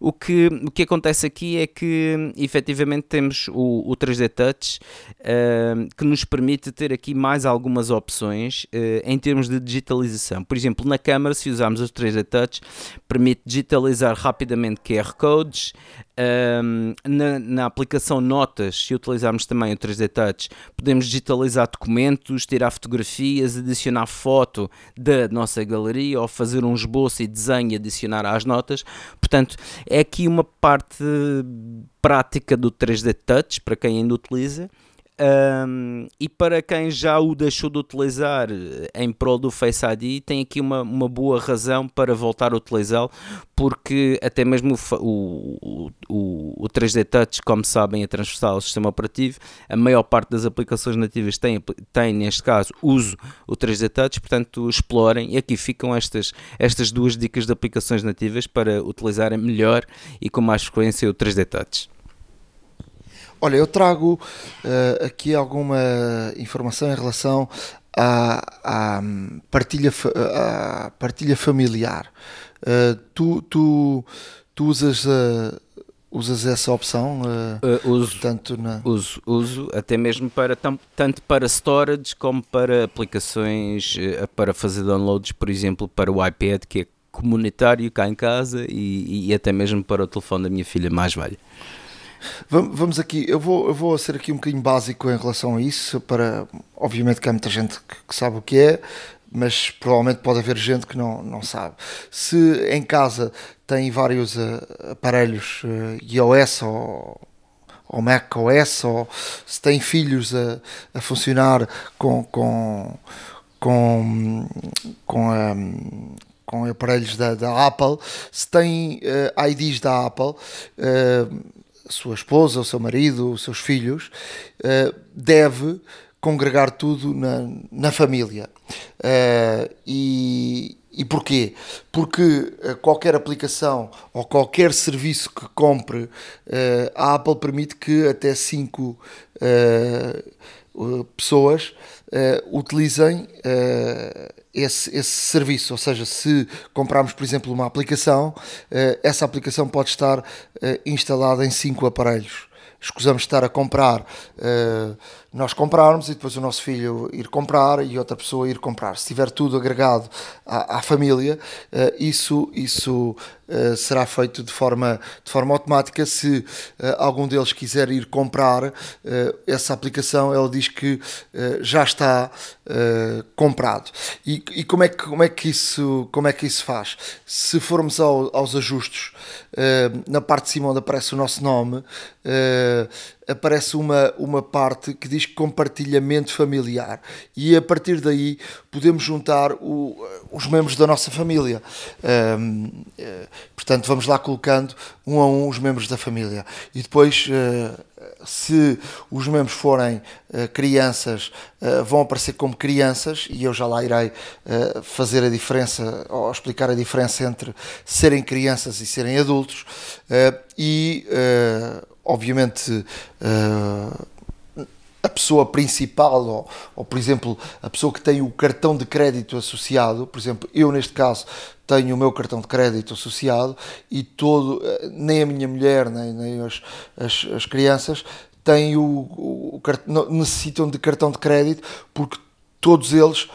Speaker 4: O que, o que acontece aqui é que efetivamente temos o, o 3D Touch uh, que nos permite ter aqui mais algumas opções uh, em termos de digitalização. Por exemplo, na câmera, se usarmos o 3D Touch, permite digitalizar rapidamente QR codes, um, na, na, aplicação Notas, se utilizarmos também o 3D Touch, podemos digitalizar documentos, tirar fotografias, adicionar foto da nossa galeria ou fazer um esboço e desenho e adicionar às notas. Portanto, é aqui uma parte prática do 3D Touch para quem ainda utiliza. Um, e para quem já o deixou de utilizar em prol do Face ID, tem aqui uma, uma boa razão para voltar a utilizá-lo, porque até mesmo o, o, o, 3D Touch, como sabem, é transversal ao sistema operativo. A maior parte das aplicações nativas tem, tem neste caso, uso o 3D Touch, portanto, explorem. E aqui ficam estas, estas duas dicas de aplicações nativas para utilizarem melhor e com mais frequência o 3D Touch.
Speaker 2: Olha, eu trago uh, aqui alguma informação em relação à, à partilha, à partilha familiar. Uh, tu, tu, tu usas, uh, usas essa opção?
Speaker 4: uso, tanto na... uso, uso, até mesmo para tanto para storage como para aplicações para fazer downloads, por exemplo, para o iPad que é comunitário cá em casa e, e até mesmo para o telefone da minha filha mais velha.
Speaker 2: Vamos aqui, eu vou, eu vou ser aqui um bocadinho básico em relação a isso, para obviamente que há muita gente que, que sabe o que é, mas provavelmente pode haver gente que não, não sabe. Se em casa tem vários uh, aparelhos uh, iOS ou, ou Mac OS, ou se tem filhos a, a funcionar com, com, com, com, um, com aparelhos da, da Apple, se tem uh, IDs da Apple, uh, sua esposa, o seu marido, os seus filhos, uh, deve congregar tudo na, na família. Uh, e, e porquê? Porque qualquer aplicação ou qualquer serviço que compre, a Apple permite que até 5 pessoas utilizem esse, esse serviço. Ou seja, se comprarmos, por exemplo, uma aplicação, uh, essa aplicação pode estar uh, instalada em cinco aparelhos. Escusamos estar a comprar, uh, nós comprarmos e depois o nosso filho ir comprar e outra pessoa ir comprar. Se tiver tudo agregado à, à família, isso, isso uh, será feito de forma, de forma automática. Se uh, algum deles quiser ir comprar uh, essa aplicação, ele diz que já está comprado. E, e, como, é que, como, é que isso, como é que isso faz? Se formos ao, aos ajustes, na parte de cima onde aparece o nosso nome, aparece uma, uma parte que diz compartilhamento familiar e a partir daí podemos juntar o, os membros da nossa família. Um, eh, portanto, vamos lá colocando um a um os membros da família e depois. Uh, se os membros forem uh, crianças, uh, vão aparecer como crianças, e eu já lá irei uh, fazer a diferença, ou explicar a diferença entre serem crianças e serem adultos, e obviamente a pessoa principal, ou, ou, por exemplo, a pessoa que tem o cartão de crédito associado, por exemplo, eu neste caso tenho o meu cartão de crédito associado e todo, eh, nem a minha mulher, nem, nem as, as, as crianças têm o, o, o, necessitam de cartão de crédito porque todos eles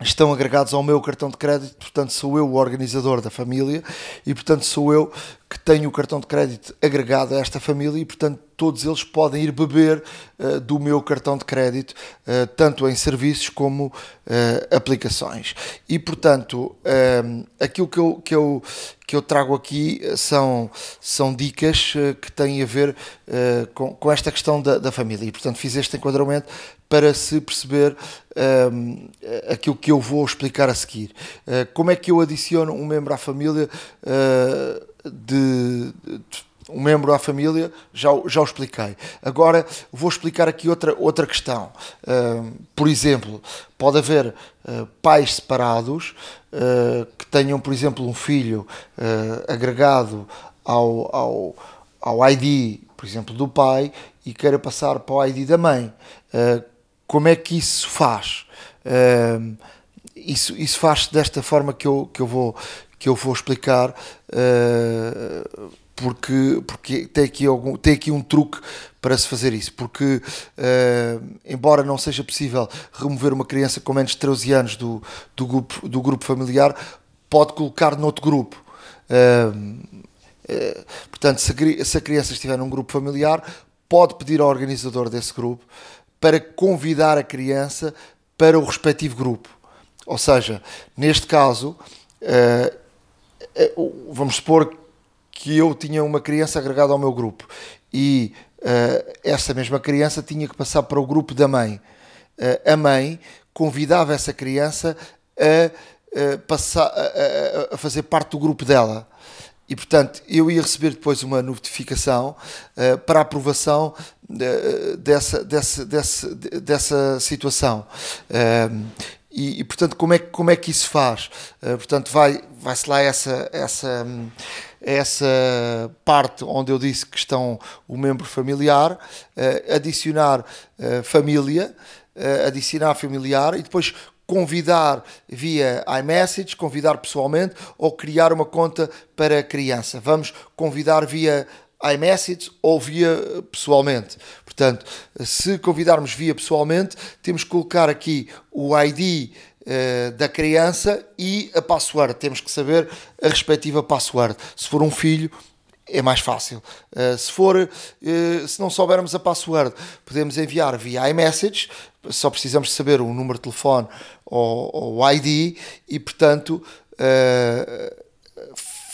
Speaker 2: estão agregados ao meu cartão de crédito, portanto sou eu o organizador da família e portanto sou eu que tenho o cartão de crédito agregado a esta família e portanto todos eles podem ir beber uh, do meu cartão de crédito, uh, tanto em serviços como uh, aplicações. E portanto, aquilo que eu, que, eu, que eu trago aqui são, são dicas que têm a ver com, com esta questão da, da família. E portanto fiz este enquadramento para se perceber um, aquilo que eu vou explicar a seguir. Uh, como é que eu adiciono um membro à família uh, de, de um membro à família, já, já o expliquei. Agora vou explicar aqui outra, outra questão. Uh, por exemplo, pode haver uh, pais separados uh, que tenham, por exemplo, um filho agregado ao, ao, ao ID, por exemplo, do pai e queira passar para o ID da mãe. Como é que isso faz? isso, isso faz desta forma que eu, que eu, vou, que eu vou explicar. Uh, porque, porque tem, aqui algum, tem aqui um truque para se fazer isso, porque uh, embora não seja possível remover uma criança com menos de 13 anos do, do, grupo, do grupo familiar, pode colocar noutro grupo. Uh, portanto, se a, se a criança estiver num grupo familiar, pode pedir ao organizador desse grupo para convidar a criança para o respectivo grupo. Ou seja, neste caso, vamos supor que eu tinha uma criança agregada ao meu grupo e uh, essa mesma criança tinha que passar para o grupo da mãe. A mãe convidava essa criança a, passar, a, fazer parte do grupo dela. E, portanto, eu ia receber depois uma notificação uh, para aprovação dessa, dessa, dessa, dessa situação. Uh, e, e, portanto, como é, como é que isso faz? Uh, portanto, vai, vai-se lá essa, essa, essa parte onde eu disse que estão o membro familiar, uh, adicionar uh, família, adicionar familiar e depois convidar via iMessage, convidar pessoalmente ou criar uma conta para criança. Vamos convidar via iMessage ou via pessoalmente. Portanto, se convidarmos via pessoalmente, temos que colocar aqui o ID eh, da criança e a password. Temos que saber a respectiva password. Se for um filho, é mais fácil. Uh, se for, uh, se não soubermos a password, podemos enviar via iMessage, só precisamos saber o número de telefone ou o ID e, portanto,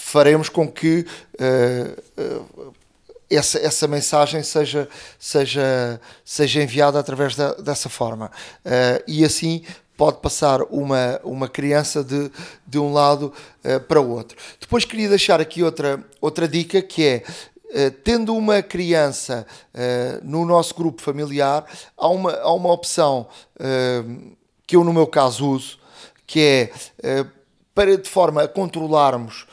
Speaker 2: faremos com que essa, essa mensagem seja, seja, seja enviada através da, dessa forma. Uh, e assim pode passar uma, uma criança de, de um lado uh, para o outro. Depois queria deixar aqui outra, outra dica que é. Uh, tendo uma criança no nosso grupo familiar, há uma, há uma opção que eu, no meu caso, uso, que é para de forma a controlarmos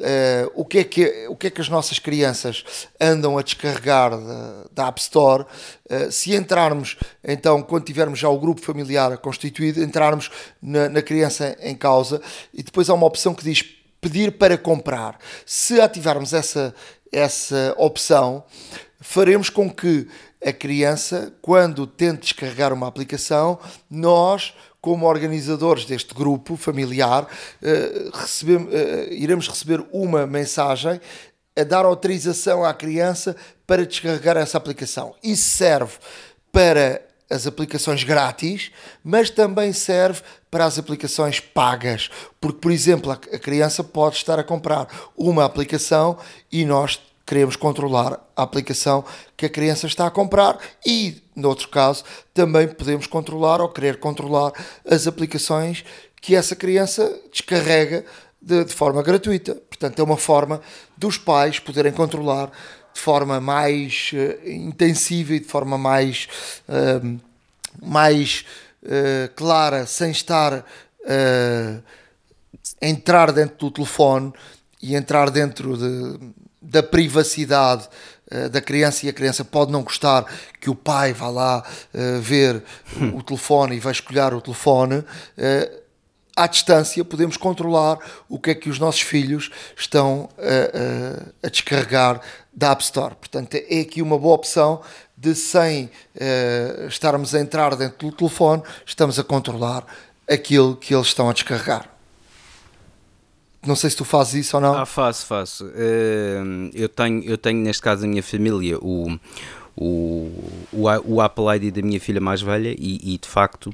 Speaker 2: Uh, o, que é que, o que é que as nossas crianças andam a descarregar da, da App Store. Uh, se entrarmos, então, quando tivermos já o grupo familiar constituído, entrarmos na, na criança em causa e depois há uma opção que diz pedir para comprar. Se ativarmos essa, essa opção, faremos com que a criança, quando tente descarregar uma aplicação, nós como organizadores deste grupo familiar, recebemos, uh, iremos receber uma mensagem a dar autorização à criança para descarregar essa aplicação. Isso serve para as aplicações grátis, mas também serve para as aplicações pagas. Porque, por exemplo, a criança pode estar a comprar uma aplicação e nós queremos controlar a aplicação que a criança está a comprar e, no outro caso, também podemos controlar ou querer controlar as aplicações que essa criança descarrega de, de forma gratuita. Portanto, é uma forma dos pais poderem controlar de forma mais uh, intensiva e de forma mais, uh, mais uh, clara, sem estar entrar dentro do telefone e entrar dentro de, da privacidade da criança e a criança pode não gostar que o pai vá lá uh, ver o, o, telefone e vai escolher o telefone. Uh, à distância podemos controlar o que é que os nossos filhos estão a, a, descarregar da App Store. Portanto, é aqui uma boa opção de sem uh, estarmos a entrar dentro do telefone, estamos a controlar aquilo que eles estão a descarregar. Não sei se tu fazes isso ou não.
Speaker 4: Ah, faço, faço. Uh, eu, tenho, eu tenho, neste caso, a minha família, o, o, o, Apple ID da minha filha mais velha e, e de facto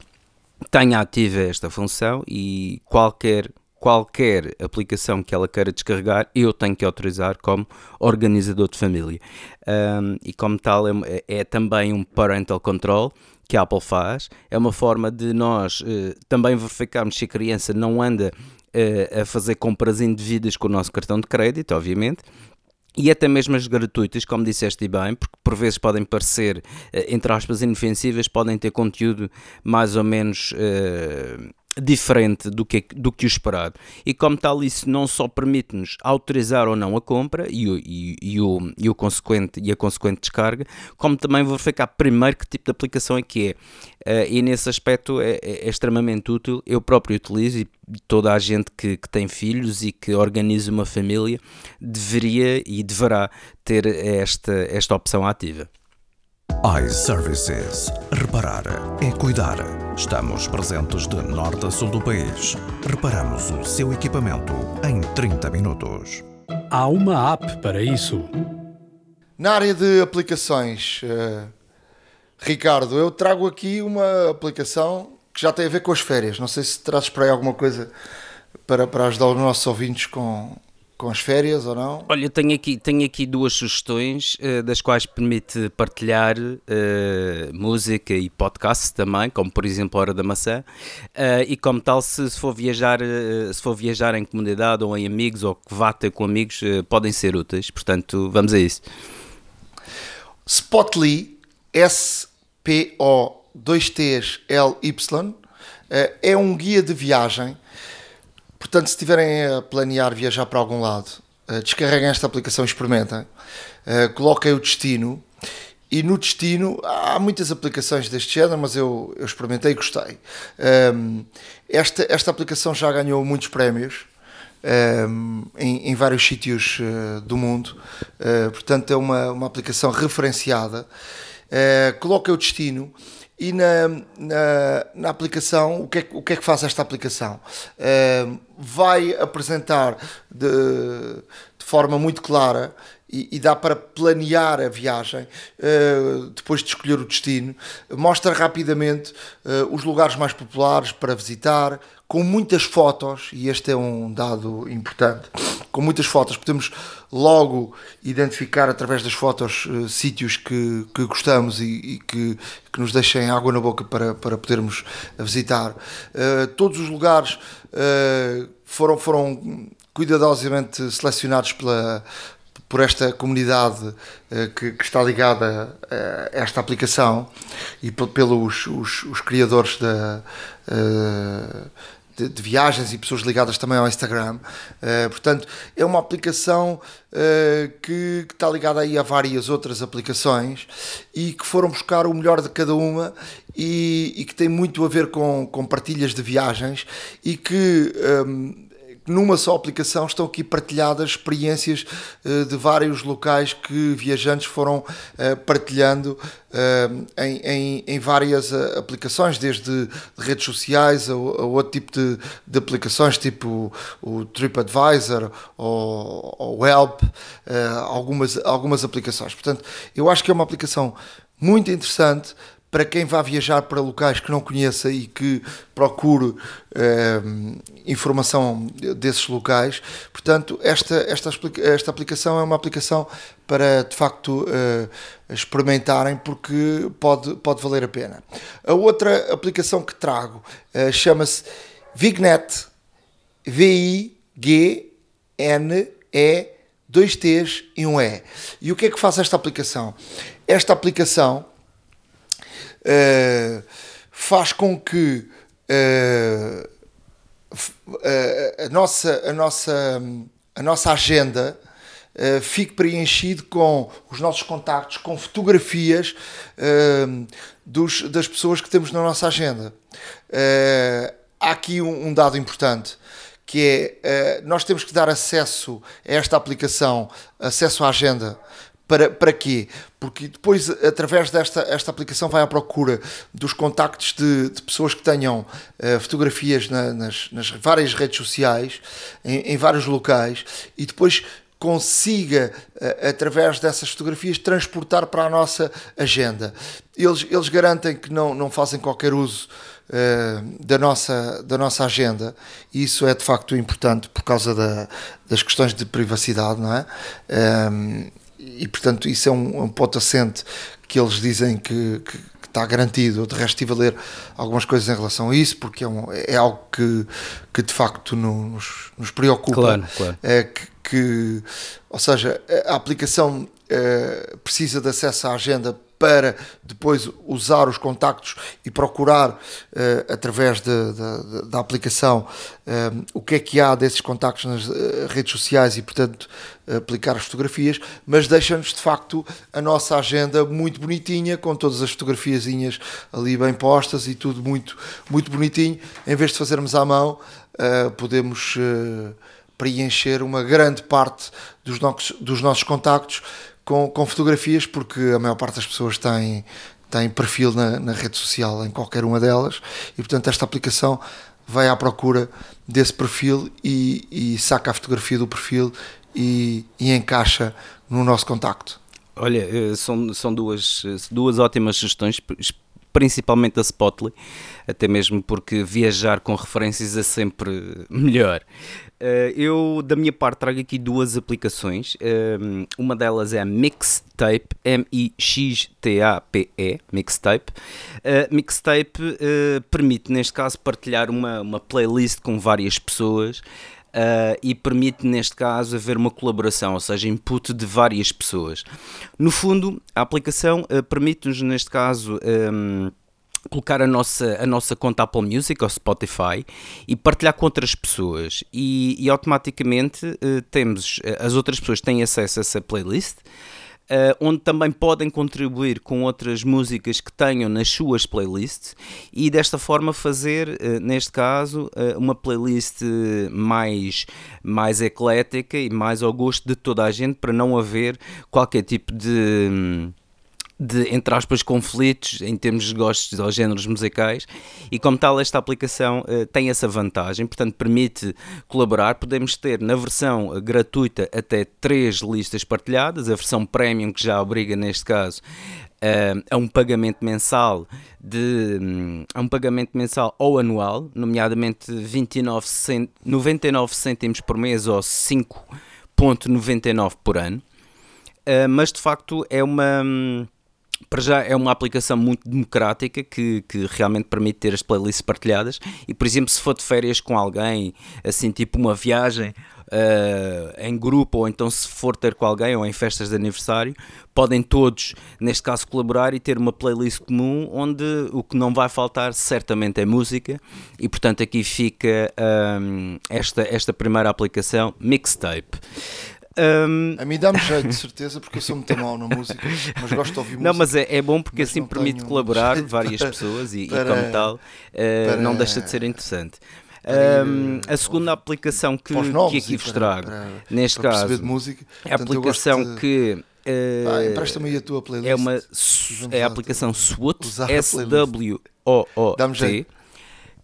Speaker 4: tenho ativa esta função e qualquer qualquer aplicação que ela queira descarregar, eu tenho que autorizar como organizador de família. Um, e como tal, é, é, também um parental control que a Apple faz. É uma forma de nós uh, também verificarmos se a criança não anda uh, a fazer compras indevidas com o nosso cartão de crédito, obviamente e até mesmo as gratuitas, como disseste bem, porque por vezes podem parecer, eh, entre aspas, inofensivas, podem ter conteúdo mais ou menos uh, diferente do que, do que o esperado. E como tal, isso não só permite-nos autorizar ou não a compra e, o, e, e, o, e, o consequente, e a consequente descarga, como também verificar primeiro que tipo de aplicação é que é. Uh, e nesse aspecto é, é, é, extremamente útil. Eu próprio utilizo e toda a gente que, que tem filhos e que organiza uma família deveria e deverá ter esta, esta opção ativa
Speaker 3: iServices. Reparar é cuidar. Estamos presentes de norte a sul do país. Reparamos o seu equipamento em 30 minutos.
Speaker 1: Há uma app para isso.
Speaker 2: Na área de aplicações, uh, Ricardo, eu trago aqui uma aplicação que já tem a ver com as férias. Não sei se trazes para aí alguma coisa para, para ajudar os nossos ouvintes com, com as férias ou não?
Speaker 4: Olha, tenho aqui, tenho aqui duas sugestões, uh, das quais permite partilhar uh, música e podcast também, como por exemplo a Hora da Maçã, uh, e como tal, se, se for viajar, se for viajar em comunidade ou em amigos ou que vá ter com amigos, podem ser úteis, portanto, vamos a isso.
Speaker 2: Spotly, S-P-O 2 T's L-Y, é um guia de viagem Portanto, se estiverem a planear viajar para algum lado, uh, descarreguem esta aplicação experimentem. Uh, coloquem o destino e no destino há muitas aplicações deste género, mas eu, eu experimentei e gostei. Um, ehm, esta, esta aplicação já ganhou muitos prémios. Um, ehm, em, em, vários sítios uh, do mundo, uh, portanto, é uma, uma aplicação referenciada. Uh, o destino e na, na, na, aplicação, o que, é, o que é que faz esta aplicação? Uh, vai apresentar de, de, forma muito clara e, e, dá para planear a viagem uh, depois de escolher o destino. Mostra rapidamente uh, os lugares mais populares para visitar, com muitas fotos, e este é um dado importante com muitas fotos, podemos logo identificar através das fotos uh, sítios que, que gostamos e, e, que, que nos deixem água na boca para, para podermos visitar. Uh, todos os lugares uh, foram, foram cuidadosamente selecionados pela, por esta comunidade que, que, está ligada a esta aplicação e pelos os, os criadores da de, de, viagens e pessoas ligadas também ao Instagram. Uh, portanto, é uma aplicação uh, que, que, está ligada aí a várias outras aplicações e que foram buscar o melhor de cada uma e, e que tem muito a ver com, com partilhas de viagens e que. Um, ehm, numa só aplicação estão aqui partilhadas experiências uh, de vários locais que viajantes foram uh, partilhando uh, em, em, em, várias aplicações, desde redes sociais a, a outro tipo de, de, aplicações, tipo o TripAdvisor ou o Help, algumas, algumas aplicações. Portanto, eu acho que é uma aplicação muito interessante para quem vá viajar para locais que não conheça e que procure eh, informação desses locais. Portanto, esta, esta, esta aplicação é uma aplicação para de facto eh, experimentarem porque pode, pode valer a pena. A outra aplicação que trago eh, chama-se Vignet, V-I-G-N-E, dois T's e um E. E o que é que faz esta aplicação? Esta aplicação uh, faz com que uh, a, nossa, a, nossa, a nossa agenda uh, fique preenchido com os nossos contactos, com fotografias dos, das pessoas que temos na nossa agenda. há aqui um, um dado importante que é nós temos que dar acesso a esta aplicação, acesso à agenda para, para quê? Porque depois, através desta esta aplicação, vai à procura dos contactos de, de pessoas que tenham uh, fotografias na, nas, nas, várias redes sociais, em, em, vários locais, e depois consiga, uh, através dessas fotografias, transportar para a nossa agenda. Eles, eles garantem que não, não fazem qualquer uso uh, da, nossa, da nossa agenda, e isso é de facto importante por causa da, das questões de privacidade, não é? Um, e portanto isso é um, um ponto assente que eles dizem que, que, que, está garantido. Eu de resto estive a ler algumas coisas em relação a isso, porque é, um, é algo que, que de facto nos, nos preocupa.
Speaker 4: Claro, claro.
Speaker 2: É que, que, ou seja, a aplicação é, precisa de acesso à agenda para depois usar os contactos e procurar uh, através de, de, de, da aplicação uh, o que é que há desses contactos nas uh, redes sociais e portanto aplicar as fotografias, mas deixa-nos de facto a nossa agenda muito bonitinha, com todas as fotografiazinhas ali bem postas e tudo muito, muito bonitinho, em vez de fazermos à mão podemos preencher uma grande parte dos, no dos nossos contactos com, com fotografias, porque a maior parte das pessoas tem, tem perfil na, na rede social em qualquer uma delas, e portanto esta aplicação vai à procura desse perfil e, e saca a fotografia do perfil e, e, encaixa no nosso contacto.
Speaker 4: Olha, eh, são, são duas, duas ótimas sugestões, principalmente da Spotly, até mesmo porque viajar com referências é sempre melhor. Uh, eu, da minha parte, trago aqui duas aplicações. Uh, uma delas é a Mixtape, M-I-X-T-A-P-E, Mixtape. Uh, Mixtape permite, neste caso, partilhar uma, uma playlist com várias pessoas. E permite, neste caso, haver uma colaboração, ou seja, input de várias pessoas. No fundo, a aplicação permite-nos, neste caso, um, colocar a nossa, a nossa conta Apple Music ou Spotify e partilhar com outras pessoas e, e automaticamente uh, temos as outras pessoas têm acesso a essa playlist uh, onde também podem contribuir com outras músicas que tenham nas suas playlists e desta forma fazer uh, neste caso uma playlist mais, mais eclética e mais ao gosto de toda a gente para não haver qualquer tipo de hum, de, entre aspas, conflitos em termos de gostos ou géneros musicais e como tal esta aplicação uh, tem essa vantagem, portanto permite colaborar, podemos ter na versão gratuita até três listas partilhadas, a versão premium que já obriga neste caso uh, a um pagamento mensal de um, a um pagamento mensal ou anual, nomeadamente 29 cent, 99 cêntimos por mês ou 5.99 por ano, uh, mas de facto é uma hum, para já é uma aplicação muito democrática que, que realmente permite ter as playlists partilhadas. E por exemplo se for de férias com alguém assim tipo uma viagem uh, em grupo ou então se for ter com alguém ou em festas de aniversário podem todos neste caso colaborar e ter uma playlist comum onde o que não vai faltar certamente é música. E portanto aqui fica um, esta, esta primeira aplicação Mixtape
Speaker 2: um... A mim dá-me jeito, de certeza, porque eu sou muito mal na música, mas gosto de ouvir música.
Speaker 4: Não, mas é, é bom porque assim permite colaborar várias pessoas e, para, e como tal, uh, para, não deixa de ser interessante. Um, a segunda aplicação que, que aqui vos trago, para, neste caso,
Speaker 2: música.
Speaker 4: é a aplicação de... que
Speaker 2: Uh, ah, Empresta-me aí a tua playlist.
Speaker 4: É, uma, é a aplicação SWOT, S-W-O-O-T,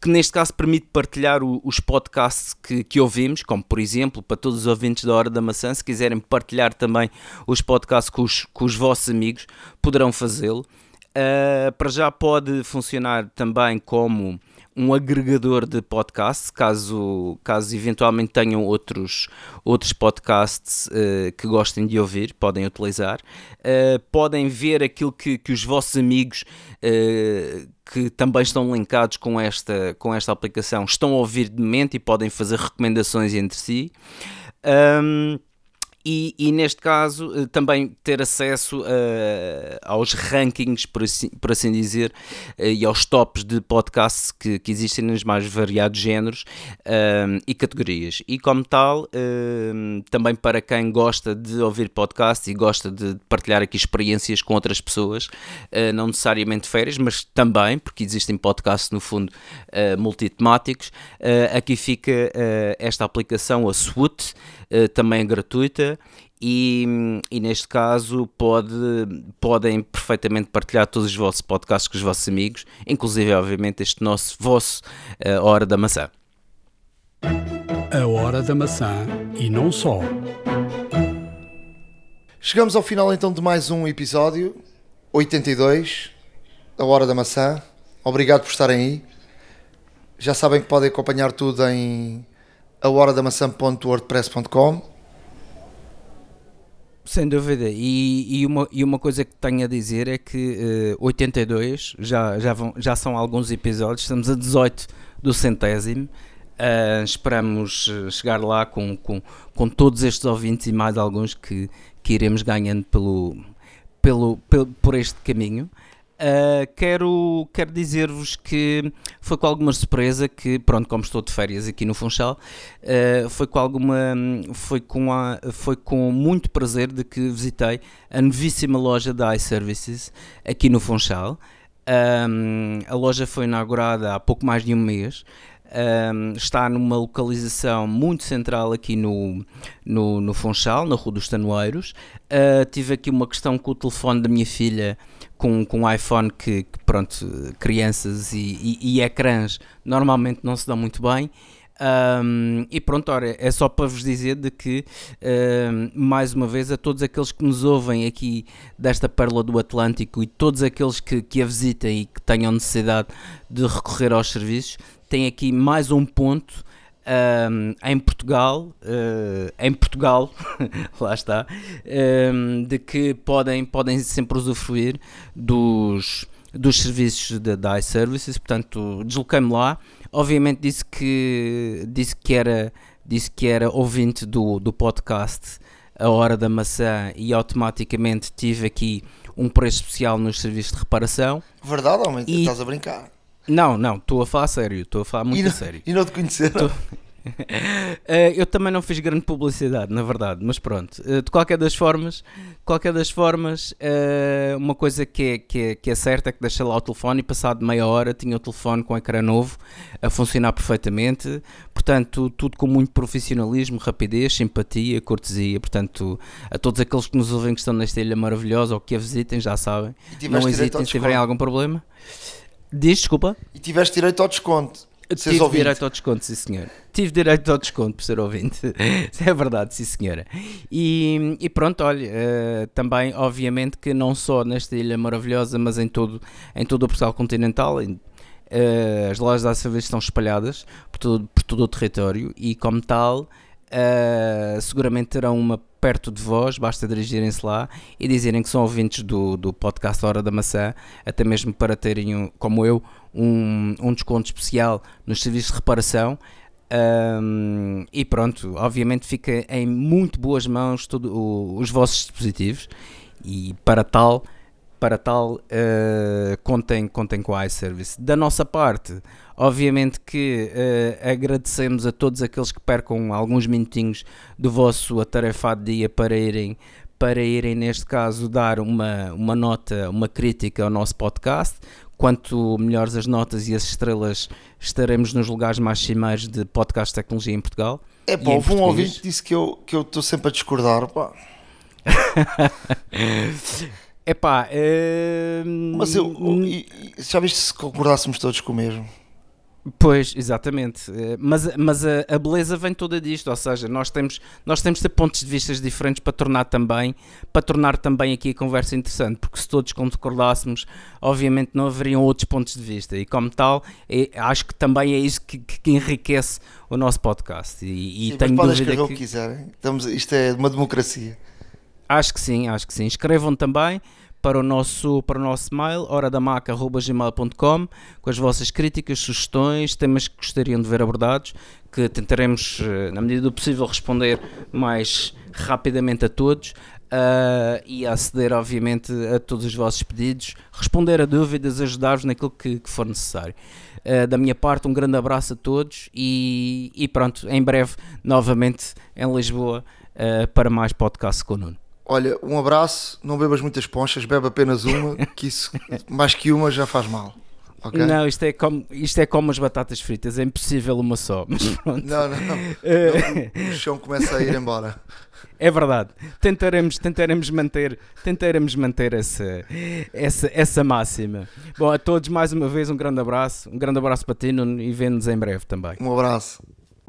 Speaker 4: que neste caso permite partilhar o, os podcasts que, que, ouvimos, como por exemplo, para todos os ouvintes da Hora da Maçã, se quiserem partilhar também os podcasts com os, com os vossos amigos, poderão fazê-lo. Uh, para já pode funcionar também como um agregador de podcasts, caso, caso eventualmente tenham outros, outros podcasts uh, que gostem de ouvir, podem utilizar. Uh, podem ver aquilo que, que os vossos amigos uh, que também estão linkados com esta, com esta aplicação estão a ouvir de momento e podem fazer recomendações entre si. Um, e, e, neste caso eh, também ter acesso uh, aos rankings, por assim, por assim dizer, uh, e aos tops de podcasts que, que existem nos mais variados géneros e categorias. E como tal, também para quem gosta de ouvir podcasts e gosta de partilhar aqui experiências com outras pessoas, não necessariamente férias, mas também, porque existem podcasts no fundo multitemáticos, aqui fica esta aplicação, a Swoot, também é e, e, neste caso pode, podem perfeitamente partilhar todos os vossos podcasts com os vossos amigos, inclusive, obviamente, este nosso vosso uh, Hora da Maçã.
Speaker 1: A Hora da Maçã e não só.
Speaker 2: Chegamos ao final então de mais um episódio 82, A Hora da Maçã. Obrigado por estarem aí. Já sabem que podem acompanhar tudo em ahoradamaçã.wordpress.com
Speaker 4: sem dúvida, e, e, uma, e uma coisa que tenho a dizer é que uh, 82 já, já, vão, já são alguns episódios, estamos a 18 do centésimo. Uh, esperamos eh, chegar lá com, com, com todos estes ouvintes e mais alguns que, que iremos ganhando pelo, pelo, pelo, por este caminho. Uh, quero, quero dizer-vos que foi com alguma surpresa que, pronto, como estou de férias aqui no Funchal, uh, foi com alguma, foi com, a, foi com muito prazer de que visitei a novíssima loja da iServices aqui no Funchal. Um, a loja foi inaugurada há pouco mais de um mês. Um, está numa localização muito central aqui no, no, no Funchal, na Rua dos Tanoeiros. Uh, tive aqui uma questão com o telefone da minha filha com, com um iPhone que, que pronto, crianças e, e, e, ecrãs normalmente não se dão muito bem. Um, e pronto, ora, é só para vos dizer de que, um, mais uma vez, a todos aqueles que nos ouvem aqui desta Pérola do Atlântico e todos aqueles que, que a visitem e que tenham necessidade de recorrer aos serviços, tem aqui mais um ponto um, em Portugal, uh, em Portugal, lá está, um, de que podem, podem sempre usufruir dos, dos serviços da, da iServices, portanto desloquei-me lá, obviamente disse que, disse que era, disse que era ouvinte do, do podcast A Hora da Maçã e automaticamente tive aqui um preço especial nos serviços de reparação.
Speaker 2: Verdade, homem, e... estás a brincar.
Speaker 4: Não, não, estou a falar sério, estou a falar muito
Speaker 2: e não,
Speaker 4: a sério.
Speaker 2: E não te conheceram? Tô...
Speaker 4: Uh, eu também não fiz grande publicidade, na verdade, mas pronto. Uh, de qualquer das formas, qualquer das formas, uh, uma coisa que é, que, é, que é certa é que deixei lá o telefone e passado meia hora tinha o telefone com o ecrã novo a funcionar perfeitamente. Portanto, tudo com muito profissionalismo, rapidez, simpatia, cortesia. Portanto, a todos aqueles que nos ouvem que estão nesta ilha maravilhosa ou que a visitem, já sabem. Não hesitem se tiverem algum problema. Diz, desculpa.
Speaker 2: E tiveste direito ao desconto.
Speaker 4: Tive ouvinte. direito ao desconto, sim senhor. Tive direito ao desconto por ser ouvinte. é verdade, sim senhora. E, e pronto, olha, uh, também obviamente que não só nesta ilha maravilhosa, mas em todo, em todo o Portugal continental, uh, as lojas da cerveja estão espalhadas por todo, por todo o território e como tal Uh, seguramente terão uma perto de vós, basta dirigirem-se lá e dizerem que são ouvintes do, do podcast Hora da Maçã, até mesmo para terem, como eu, um, um desconto especial nos serviços de reparação. Um, e pronto, obviamente fica em muito boas mãos todo, o, os vossos dispositivos e para tal para tal, uh, contem, contem com a iService. Da nossa parte, obviamente que uh, agradecemos a todos aqueles que percam alguns minutinhos do vosso atarefado dia para irem, para irem, neste caso, dar uma, uma nota, uma crítica ao nosso podcast. Quanto melhores as notas e as estrelas, estaremos nos lugares mais cimeiros de podcast de tecnologia em Portugal.
Speaker 2: É pá, houve um ouvinte que disse que eu estou sempre a discordar, pá.
Speaker 4: Epá, uh...
Speaker 2: mas eu, e, já viste se concordássemos todos com o mesmo?
Speaker 4: Pois, exatamente. Eh, mas, mas a, a, beleza vem toda disto, ou seja, nós temos, nós temos de ter pontos de vista diferentes para tornar também, para tornar também aqui a conversa interessante, porque se todos concordássemos, obviamente não haveriam outros pontos de vista, e como tal, é, acho que também é isso que, que enriquece o nosso podcast. E,
Speaker 2: e sim, tenho mas dúvida que... o que quiserem. Estamos, isto é uma democracia.
Speaker 4: Acho que sim, acho que sim. Escrevam também para o nosso, para o nosso mail, horadamaca.gmail.com, com as vossas críticas, sugestões, temas que gostariam de ver abordados, que tentaremos, eh, na medida do possível, responder mais rapidamente a todos. Uh, e aceder, obviamente, a todos os vossos pedidos, responder a dúvidas, ajudar-vos naquilo que, que for necessário. Uh, da minha parte, um grande abraço a todos e, e pronto, em breve, novamente em Lisboa, uh, para mais podcast com o Nuno.
Speaker 2: Olha, um abraço, não bebas muitas ponchas, bebe apenas uma, que isso, mais que uma, já faz mal. Okay?
Speaker 4: Não, isto é, como, isto é como as batatas fritas, é impossível uma só. Mas pronto.
Speaker 2: Não, não, não. Eh, o chão começa a ir embora.
Speaker 4: É verdade. Tentaremos, tentaremos manter, tentaremos manter essa, essa, essa máxima. Bom, a todos mais uma vez um grande abraço, um grande abraço para ti Nuno, e vemos em breve também.
Speaker 2: Um abraço